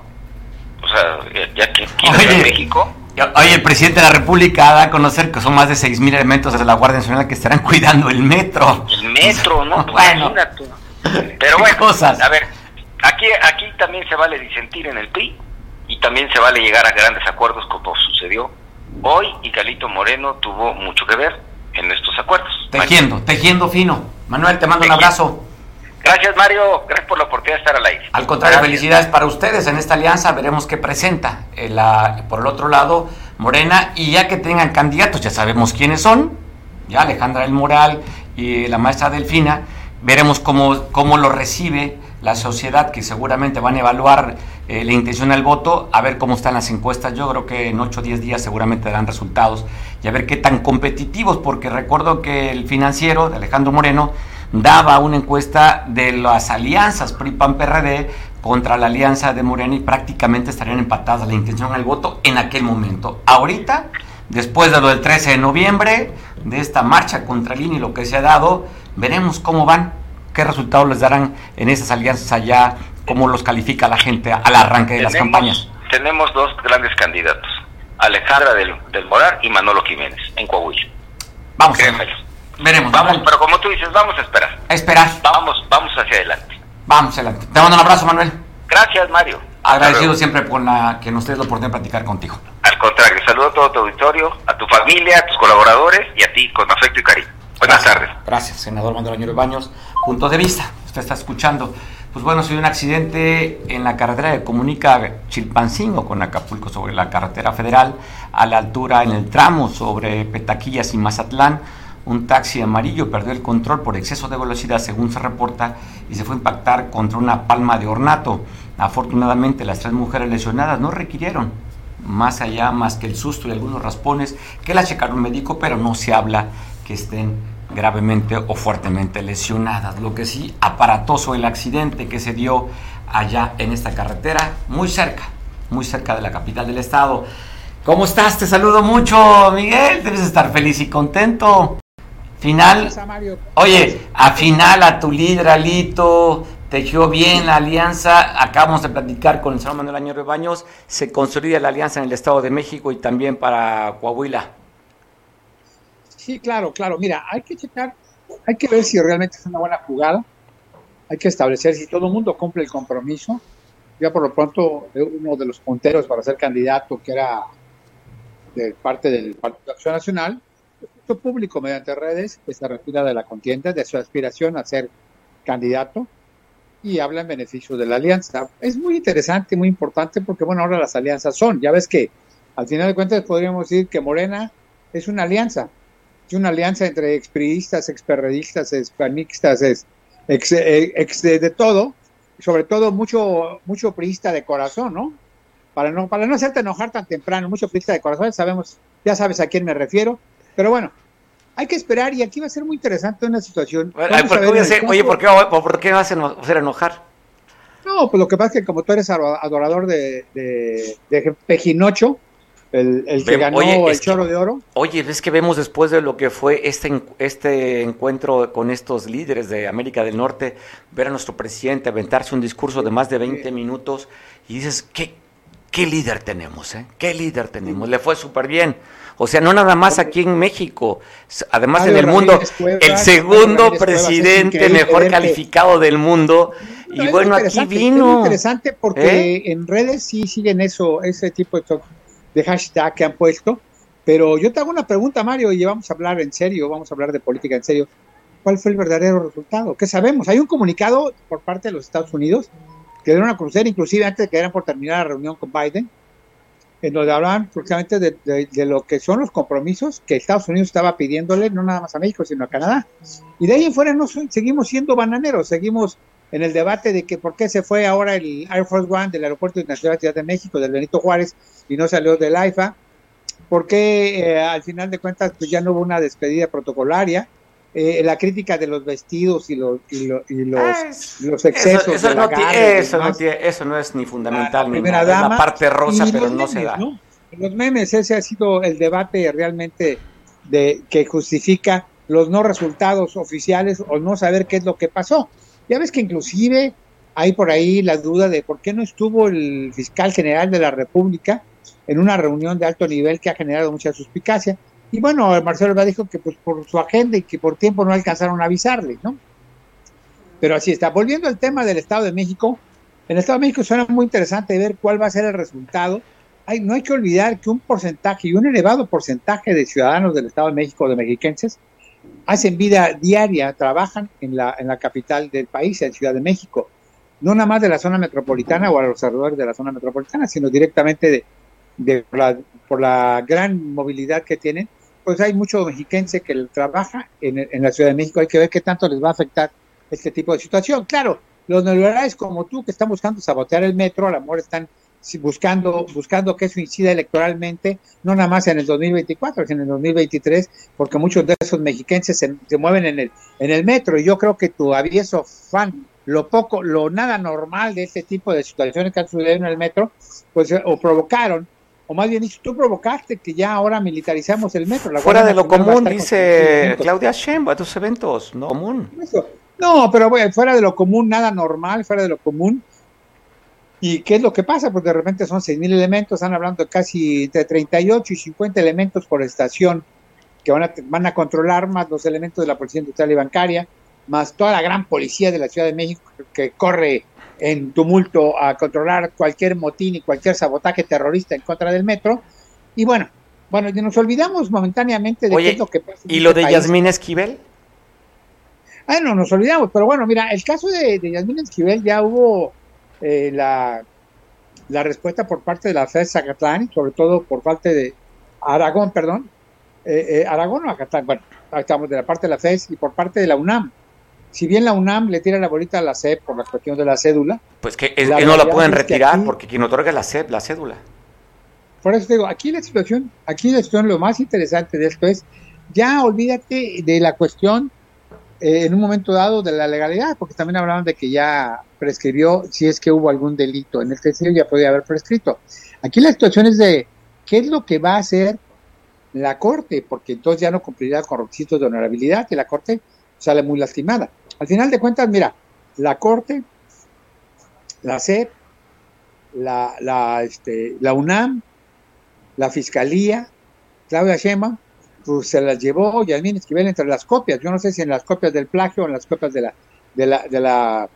o sea ya que aquí en México
Oye, el presidente de la República da a conocer que son más de 6.000 elementos de la Guardia Nacional que estarán *laughs* cuidando el metro.
El metro, ¿no? Pues *laughs* bueno. Pero bueno, cosas? a ver, aquí, aquí también se vale disentir en el PRI y también se vale llegar a grandes acuerdos como sucedió hoy y Galito Moreno tuvo mucho que ver en estos acuerdos.
Tejiendo, tejiendo fino. Manuel, te mando un abrazo.
Gracias, Mario. Gracias por la oportunidad de estar al aire.
Al contrario, felicidades para ustedes en esta alianza. Veremos qué presenta. Eh, la, por el otro lado, Morena. Y ya que tengan candidatos, ya sabemos quiénes son. Ya Alejandra El Moral y la maestra Delfina. Veremos cómo, cómo lo recibe la sociedad, que seguramente van a evaluar eh, la intención del voto, a ver cómo están las encuestas. Yo creo que en 8 o 10 días seguramente darán resultados y a ver qué tan competitivos, porque recuerdo que el financiero de Alejandro Moreno daba una encuesta de las alianzas PRI-PAN-PRD contra la alianza de Morena y prácticamente estarían empatadas la intención del voto en aquel momento. Ahorita, después de lo del 13 de noviembre, de esta marcha contra el INE y lo que se ha dado, veremos cómo van, qué resultados les darán en esas alianzas allá, cómo los califica la gente al arranque de las campañas.
Tenemos dos grandes candidatos, Alejandra del, del Morar y Manolo Jiménez, en Coahuila.
Vamos. Veremos.
Vamos, pero como tú dices, vamos a esperar.
A esperar.
Vamos, vamos hacia adelante.
Vamos adelante. Te mando un abrazo, Manuel.
Gracias, Mario.
Agradecido siempre por la, que nos des la oportunidad de platicar contigo.
Al contrario, saludo a todo tu auditorio, a tu familia, a tus colaboradores y a ti con afecto y cariño. Buenas tardes.
Gracias, senador Manuel Añores Baños. Punto de vista. Usted está escuchando Pues bueno, soy un accidente en la carretera que comunica Chilpancingo con Acapulco sobre la carretera federal a la altura en el tramo sobre Petaquillas y Mazatlán. Un taxi amarillo perdió el control por exceso de velocidad según se reporta y se fue a impactar contra una palma de ornato. Afortunadamente las tres mujeres lesionadas no requirieron más allá, más que el susto y algunos raspones que la checaron médico, pero no se habla que estén gravemente o fuertemente lesionadas. Lo que sí, aparatoso el accidente que se dio allá en esta carretera, muy cerca, muy cerca de la capital del estado. ¿Cómo estás? Te saludo mucho, Miguel. Debes estar feliz y contento. Final. Oye, a final a tu líder, Alito, tejió bien la alianza. Acabamos de platicar con el señor Manuel Año Baños. Se consolida la alianza en el Estado de México y también para Coahuila.
Sí, claro, claro. Mira, hay que checar, hay que ver si realmente es una buena jugada. Hay que establecer si todo el mundo cumple el compromiso. Ya por lo pronto, uno de los punteros para ser candidato, que era de parte del Partido de Acción Nacional, público mediante redes que se retira de la contienda, de su aspiración a ser candidato y habla en beneficio de la alianza. Es muy interesante, muy importante, porque bueno, ahora las alianzas son, ya ves que al final de cuentas podríamos decir que Morena es una alianza, una alianza entre expriistas, experredistas, expanistas, ex, ex, ex, de todo, sobre todo mucho, mucho priista de corazón, ¿no? Para no, para no hacerte enojar tan temprano, mucho priista de corazón, sabemos, ya sabes a quién me refiero, pero bueno, hay que esperar y aquí va a ser muy interesante una situación.
¿por qué oye, ¿por qué, ¿por qué vas a hacer enojar?
No, pues lo que pasa es que como tú eres adorador de, de, de Pejinocho, el, que ganó el choro de oro.
Oye, es que vemos después de lo que fue este, este encuentro con estos líderes de América del Norte, ver a nuestro presidente aventarse un discurso de más de 20 minutos y dices, ¿qué, qué líder tenemos? Eh? ¿Qué líder tenemos? Le fue súper bien. O sea, no nada más aquí en México, además en el mundo, el segundo presidente mejor calificado del mundo. y bueno, aquí vino.
Es interesante porque ¿Eh? en redes sí siguen eso, ese tipo de de hashtag que han puesto. Pero yo te hago una pregunta, Mario, y vamos a hablar en serio, vamos a hablar de política en serio. ¿Cuál fue el verdadero resultado? ¿Qué sabemos? Hay un comunicado por parte de los Estados Unidos que dieron a conocer, inclusive antes de que eran por terminar la reunión con Biden, en donde hablaban precisamente de, lo que son los compromisos que Estados Unidos estaba pidiéndole, no nada más a México, sino a Canadá. Y de ahí en fuera no seguimos siendo bananeros, seguimos en el debate de que por qué se fue ahora el Air Force One del Aeropuerto Internacional de Ciudad de México, del Benito Juárez, y no salió del AIFA, por qué eh, al final de cuentas pues ya no hubo una despedida protocolaria, eh, la crítica de los vestidos y los, y, los, ah, los excesos.
Eso, no, eso, no, es ni fundamental, ni nada, la parte rosa, pero no se da.
Los memes, ese ha sido el debate realmente de que justifica los no resultados oficiales o no saber qué es lo que pasó. Ya ves que inclusive hay por ahí la duda de por qué no estuvo el fiscal general de la República en una reunión de alto nivel que ha generado mucha suspicacia. Y bueno, Marcelo Ebrard dijo que pues por su agenda y que por tiempo no alcanzaron a avisarle, ¿no? Pero así está. Volviendo al tema del Estado de México, en el Estado de México suena muy interesante ver cuál va a ser el resultado. Hay, no hay que olvidar que un porcentaje y un elevado porcentaje de ciudadanos del Estado de México, de mexiquenses, hacen vida diaria, trabajan en la, en la capital del país, en Ciudad de México. No nada más de la zona metropolitana o a los alrededores de la zona metropolitana, sino directamente de, de por la gran movilidad que tienen pues hay mucho mexiquense que trabaja en, la Ciudad de México. Hay que ver qué tanto les va a afectar este tipo de situación. Claro, los neoliberales como tú que están buscando sabotear el metro, a lo mejor están buscando, buscando que eso incida electoralmente, no nada más en el 2024, sino en el 2023, porque muchos de esos mexiquenses se, se mueven en el, en el metro. Y yo creo que tu avieso fan, lo poco, lo nada normal de este tipo de situaciones que han sucedido en el metro, pues o provocaron o más bien dicho, tú provocaste que ya ahora militarizamos el metro.
Fuera de lo común, dice Claudia Sheinbaum, estos eventos, no común.
No, pero bueno, fuera de lo común, nada normal, fuera de lo común. ¿Y qué es lo que pasa? Pues de repente son 6.000 elementos, están hablando de casi entre 38 y 50 elementos por estación que van a, van a controlar, más los elementos de la Policía Industrial y Bancaria, más toda la gran policía de la Ciudad de México que corre en tumulto a controlar cualquier motín y cualquier sabotaje terrorista en contra del metro. Y bueno, bueno, nos olvidamos momentáneamente de qué es lo que pasa.
¿Y lo de Yasmín Esquivel?
no nos olvidamos, pero bueno, mira, el caso de, de Yasmín Esquivel ya hubo eh, la, la respuesta por parte de la FED Zacatlán, sobre todo por parte de Aragón, perdón, eh, eh, Aragón o Acatlán, bueno, estamos de la parte de la FES y por parte de la UNAM. Si bien la UNAM le tira la bolita a la SEP por la cuestión de la cédula.
Pues que no la pueden retirar porque quien otorga la SEP, la cédula.
Por eso te digo, aquí la situación, aquí la situación, lo más interesante de esto es, ya olvídate de la cuestión eh, en un momento dado de la legalidad, porque también hablaban de que ya prescribió si es que hubo algún delito en el que ya podía haber prescrito. Aquí la situación es de qué es lo que va a hacer la Corte, porque entonces ya no cumplirá con requisitos de honorabilidad y la Corte sale muy lastimada. Al final de cuentas, mira, la Corte, la SEP, la, la, este, la UNAM, la Fiscalía, Claudia Sheinbaum, pues se las llevó Yasmín Esquivel entre las copias. Yo no sé si en las copias del plagio o en las copias de la, de la, de la,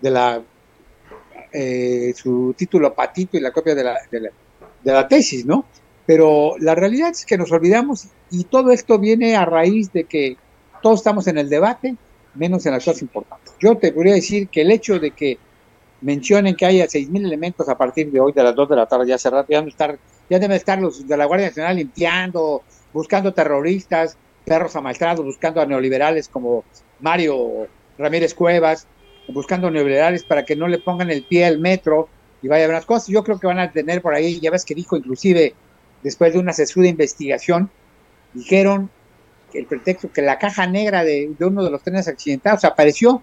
de la, eh, su título patito y la copia de la, de la, de la tesis, ¿no? Pero la realidad es que nos olvidamos y todo esto viene a raíz de que todos estamos en el debate, menos en las cosas importantes. Yo te podría decir que el hecho de que mencionen que haya 6.000 elementos a partir de hoy, de las 2 de la tarde, ya cerrado, ya deben estar, ya deben estar los de la Guardia Nacional limpiando, buscando terroristas, perros amaestrados, buscando a neoliberales como Mario Ramírez Cuevas, buscando neoliberales para que no le pongan el pie al metro y vaya a ver las cosas. Yo creo que van a tener por ahí, ya ves que dijo inclusive después de una sesuda investigación, dijeron el pretexto que la caja negra de, uno de los trenes accidentados apareció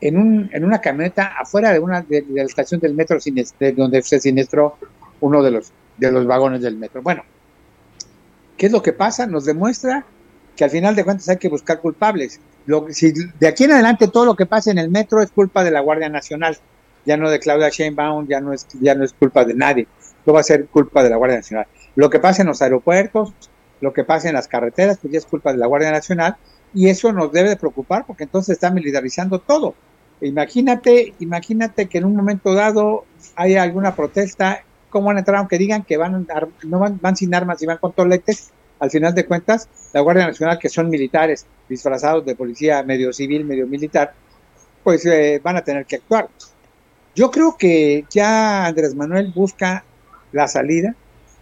en, un, en una camioneta afuera de una de, la estación del metro donde se siniestró uno de los, de los vagones del metro. Bueno, ¿qué es lo que pasa? Nos demuestra que al final de cuentas hay que buscar culpables. Lo, si de aquí en adelante todo lo que pasa en el metro es culpa de la Guardia Nacional, ya no de Claudia Sheinbaum, ya no es, ya no es culpa de nadie, no va a ser culpa de la Guardia Nacional. Lo que pasa en los aeropuertos, lo que pasa en las carreteras, pues ya es culpa de la Guardia Nacional y eso nos debe de preocupar porque entonces está militarizando todo. Imagínate, imagínate que en un momento dado haya alguna protesta, ¿cómo van a entrar aunque digan que van, no van, van sin armas y van con toletes? Al final de cuentas, la Guardia Nacional, que son militares disfrazados de policía medio civil, medio militar, pues eh, van a tener que actuar. Yo creo que ya Andrés Manuel busca la salida,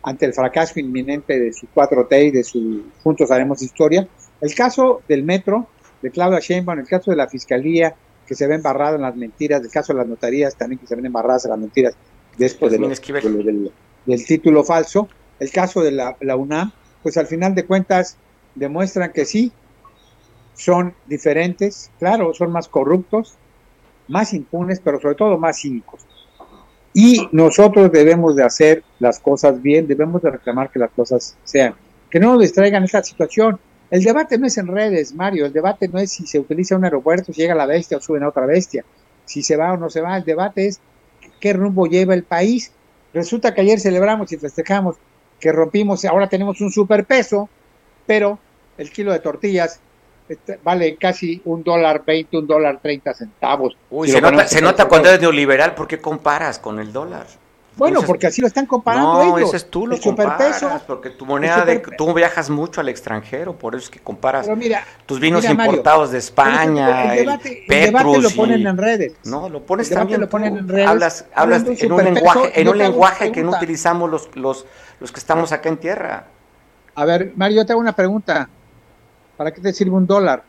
ante el fracaso inminente de su 4T y de su Juntos Haremos Historia. El caso del metro, de Claudia Sheinbaum, el caso de la Fiscalía, que se ve embarrado en las mentiras, el caso de las notarías también que se ven embarradas en las mentiras después del, título falso, el caso de la, la UNAM, pues al final de cuentas demuestran que sí, son diferentes, claro, son más corruptos, más impunes, pero sobre todo más cínicos. Y nosotros debemos de hacer las cosas bien, debemos de reclamar que las cosas sean, que no nos distraigan esta situación. El debate no es en redes, Mario, el debate no es si se utiliza un aeropuerto, si llega la bestia o suben a otra bestia, si se va o no se va, el debate es qué rumbo lleva el país. Resulta que ayer celebramos y festejamos que rompimos, ahora tenemos un superpeso, pero el kilo de tortillas este, vale casi un dólar veinte, un dólar treinta centavos.
Uy, se, nota, se nota cuando eres neoliberal, ¿por qué comparas con el dólar?
Bueno, porque así lo están comparando
no, ese es tú lo comparas, porque tu moneda de, tú viajas mucho al extranjero, por eso es que comparas tus vinos importados de España,
el, debate, el debate lo ponen en redes.
No, lo pones también lo ponen en redes. Hablas, hablas en un lenguaje, en un lenguaje que no utilizamos los, los, los que estamos acá en tierra.
A ver, Mario, yo te hago una pregunta. ¿Para qué te sirve un dólar?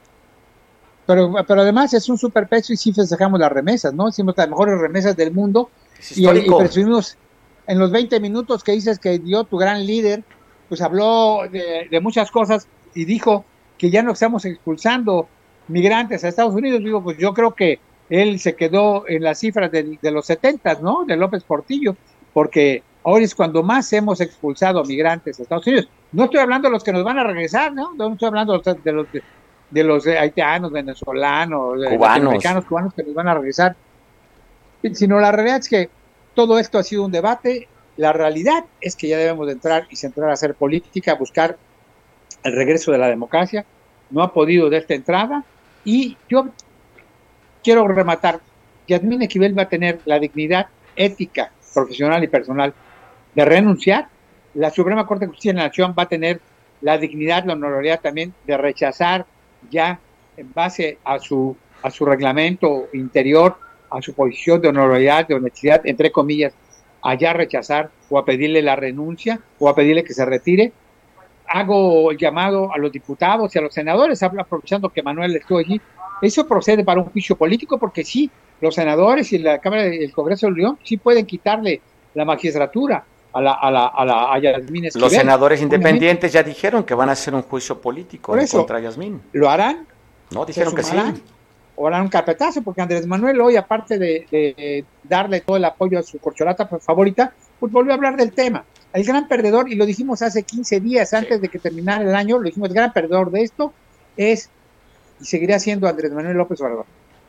Pero, pero además es un superpeso y sí festejamos las remesas, ¿no? Hicimos las mejores remesas del mundo y, y, presumimos en los 20 minutos que dices que dio tu gran líder, pues habló de, muchas cosas y dijo que ya no estamos expulsando migrantes a Estados Unidos. Digo, pues yo creo que él se quedó en las cifras de, de los 70, ¿no? De López Portillo, porque Ahora es cuando más hemos expulsado migrantes a Estados Unidos. No estoy hablando de los que nos van a regresar, ¿no? No estoy hablando de los, de los, haitianos, venezolanos,
cubanos.
cubanos que nos van a regresar. Sino la realidad es que todo esto ha sido un debate. La realidad es que ya debemos de entrar y centrar a hacer política, buscar el regreso de la democracia. No ha podido de esta entrada. Y yo quiero rematar. Yasmín Equivel va a tener la dignidad ética, profesional y personal de renunciar, la Suprema Corte de Justicia de la Nación va a tener la dignidad, la honorabilidad también de rechazar ya en base a su, a su reglamento interior, a su posición de honorabilidad, de honestidad, entre comillas, a ya rechazar o a pedirle la renuncia o a pedirle que se retire. Hago el llamado a los diputados y a los senadores, aprovechando que Manuel estuvo allí. Eso procede para un juicio político porque sí, los senadores y la Cámara del Congreso de León sí pueden quitarle la magistratura a la, a la, a la a Yasmín
Los senadores independientes ya dijeron que van a hacer un juicio político contra Yasmín.
¿Lo harán?
No, dijeron que sí.
Harán un carpetazo, porque Andrés Manuel hoy, aparte de, darle todo el apoyo a su corcholata favorita, pues volvió a hablar del tema. El gran perdedor, y lo dijimos hace 15 días antes de que terminara el año, lo dijimos, el gran perdedor de esto es, y seguirá siendo Andrés Manuel López Obrador.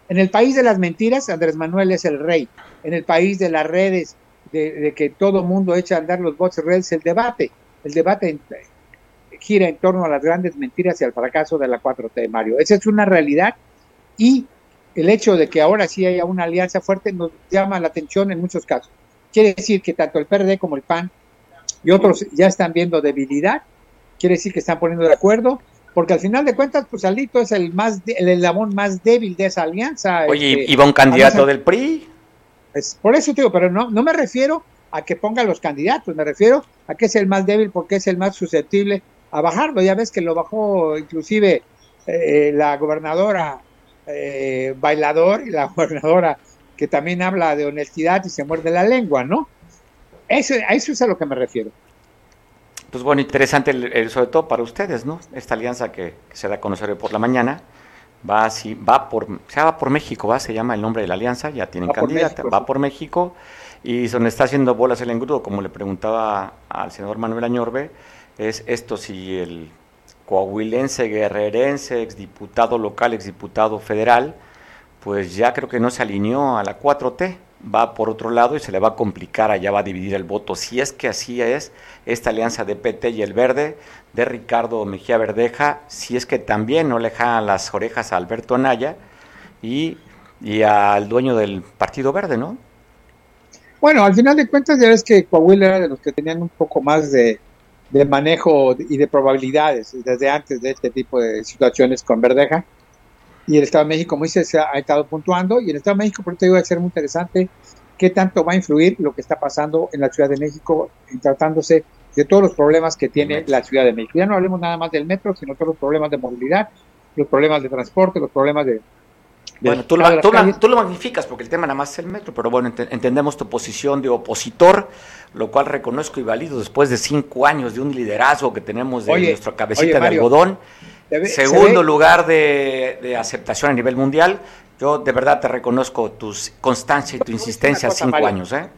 En el país de las mentiras, Andrés Manuel es el rey. En el país de las redes, de, que todo mundo echa a andar los bots redes, el debate. El debate gira en torno a las grandes mentiras y al fracaso de la 4T, Mario. Esa es una realidad y el hecho de que ahora sí haya una alianza fuerte nos llama la atención en muchos casos. Quiere decir que tanto el PRD como el PAN y otros ya están viendo debilidad, quiere decir que están poniendo de acuerdo, porque al final de cuentas, pues Alito es el más el eslabón más débil de esa alianza.
Oye, este, ¿y va un candidato del PRI?
Es, por eso digo, pero no, no me refiero a que ponga los candidatos, me refiero a que es el más débil porque es el más susceptible a bajarlo. Ya ves que lo bajó inclusive eh, la gobernadora eh, bailador y la *laughs* gobernadora que también habla de honestidad y se muerde la lengua, ¿no? Eso, a eso es a lo que me refiero.
Pues bueno, interesante, el, sobre todo para ustedes, ¿no? Esta alianza que, se da a conocer hoy por la mañana va así, va por, se va por México, va, se llama el nombre de la alianza, ya tienen candidata, va por México y donde está haciendo bolas el engrudo, como le preguntaba al senador Manuel Añorbe, es esto si el coahuilense, guerrerense, exdiputado local, exdiputado federal, pues ya creo que no se alineó a la 4T, va por otro lado y se le va a complicar, allá va a dividir el voto. Si es que así es esta alianza de PT y el Verde, de Ricardo Mejía Verdeja, si es que también no le jalan las orejas a Alberto Anaya y, y al dueño del Partido Verde, ¿no?
Bueno, al final de cuentas ya ves que Coahuila era de los que tenían un poco más de, de manejo y de probabilidades desde antes de este tipo de situaciones con Verdeja. Y el Estado de México, como dice, se ha, estado puntuando. Y el Estado de México, por eso va a ser muy interesante qué tanto va a influir lo que está pasando en la Ciudad de México, en tratándose de todos los problemas que tiene la Ciudad de México. Ya no hablemos nada más del metro, sino todos los problemas de movilidad, los problemas de transporte, los problemas de,
bueno, tú lo, tú, lo, magnificas porque el tema nada más es el metro, pero bueno, entendemos tu posición de opositor, lo cual reconozco y valido después de cinco años de un liderazgo que tenemos de nuestra cabecita de algodón. Segundo lugar de, aceptación a nivel mundial. Yo de verdad te reconozco tu constancia y tu insistencia cinco años. ¿eh?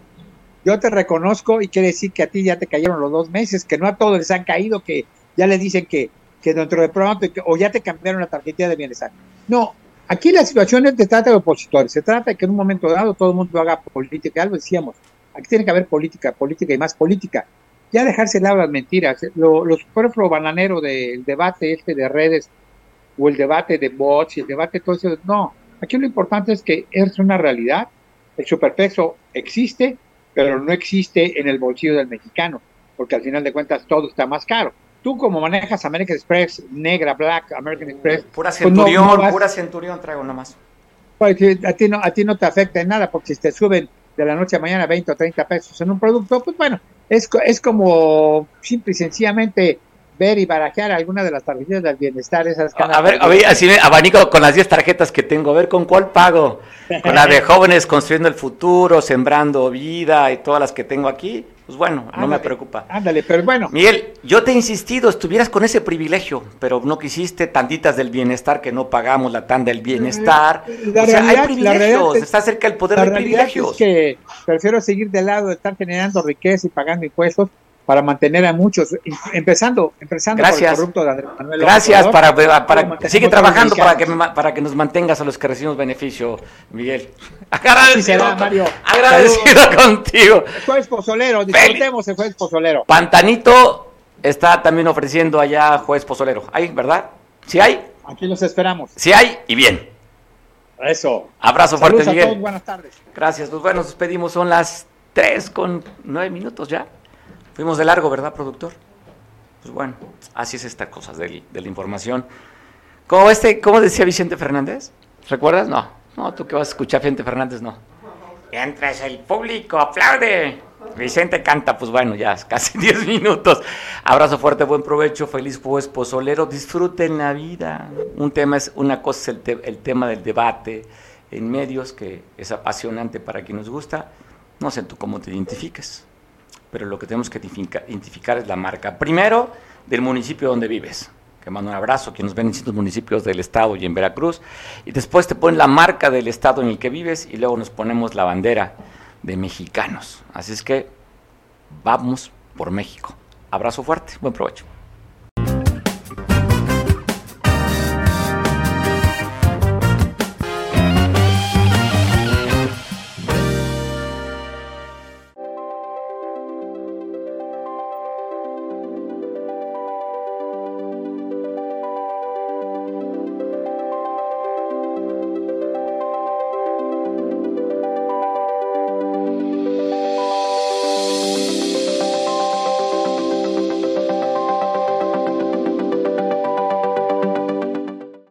Yo te reconozco y quiere decir que a ti ya te cayeron los dos meses, que no a todos les han caído, que ya les dicen que, que dentro de pronto, o ya te cambiaron la tarjeta de bienestar. No, Aquí la situación es de trata de opositores, se trata de que en un momento dado todo el mundo haga política, algo decíamos, aquí tiene que haber política, política y más política. Ya dejarse de lado las mentiras, lo, lo superfluo bananero del debate este de redes o el debate de bots y el debate de todo eso, no, aquí lo importante es que es una realidad, el superpeso existe, pero no existe en el bolsillo del mexicano, porque al final de cuentas todo está más caro tú como manejas American Express, negra, black, American Express.
Pura pues centurión, pura centurión traigo nomás.
Pues, a ti, no, a ti no te afecta en nada, porque si te suben de la noche a mañana 20 o 30 pesos en un producto, pues bueno, es, es como simple y sencillamente ver y barajear alguna de las tarjetas del bienestar. Esas
a, ver, a ver, así me abanico con las 10 tarjetas que tengo, a ver con cuál pago. Con la de *laughs* jóvenes construyendo el futuro, sembrando vida y todas las que tengo aquí. Pues bueno, no me preocupa.
Ándale, pero bueno.
Miguel, yo te he insistido, estuvieras con ese privilegio, pero no quisiste tantitas del bienestar que no pagamos la tanda del bienestar. o sea, hay privilegios, está cerca el poder de privilegios.
Es que prefiero seguir de lado de estar generando riqueza y pagando impuestos para mantener a muchos, empezando, empezando
Gracias. por el corrupto de Andrés Manuel Gracias, para, para, sigue trabajando para que, para que nos mantengas a los que recibimos beneficio, Miguel. *laughs* Agradecido, Mario. agradecido contigo.
El jueves pozolero, disfrutemos el jueves pozolero.
Pantanito está también ofreciendo allá jueves pozolero. ¿Hay, verdad? ¿Sí hay?
Aquí los esperamos.
Sí hay y bien.
Eso.
Abrazo fuerte, Miguel.
Todos, buenas tardes.
Gracias. Pues bueno, nos despedimos. Son las 3 con 9 minutos ya. Fuimos de largo, ¿verdad, productor? Pues bueno, así es esta cosa de, la información. ¿Cómo, este, ¿Cómo decía Vicente Fernández? ¿Recuerdas? No. No, tú que vas a escuchar Vicente Fernández, no. Mientras el público aplaude. Vicente canta, pues bueno, ya *laughs* casi 10 minutos. Abrazo fuerte, buen provecho, feliz jueves pozolero, disfruten la vida. Un tema es, una cosa es el, el tema del debate en medios, que es apasionante para quien nos gusta. No sé tú cómo te identifiques, pero lo que tenemos que identificar es la marca. Primero, del municipio donde vives que mando un abrazo, que nos ven en distintos municipios del estado y en Veracruz, y después te ponen la marca del estado en el que vives y luego nos ponemos la bandera de mexicanos. Así es que vamos por México. Abrazo fuerte, buen provecho.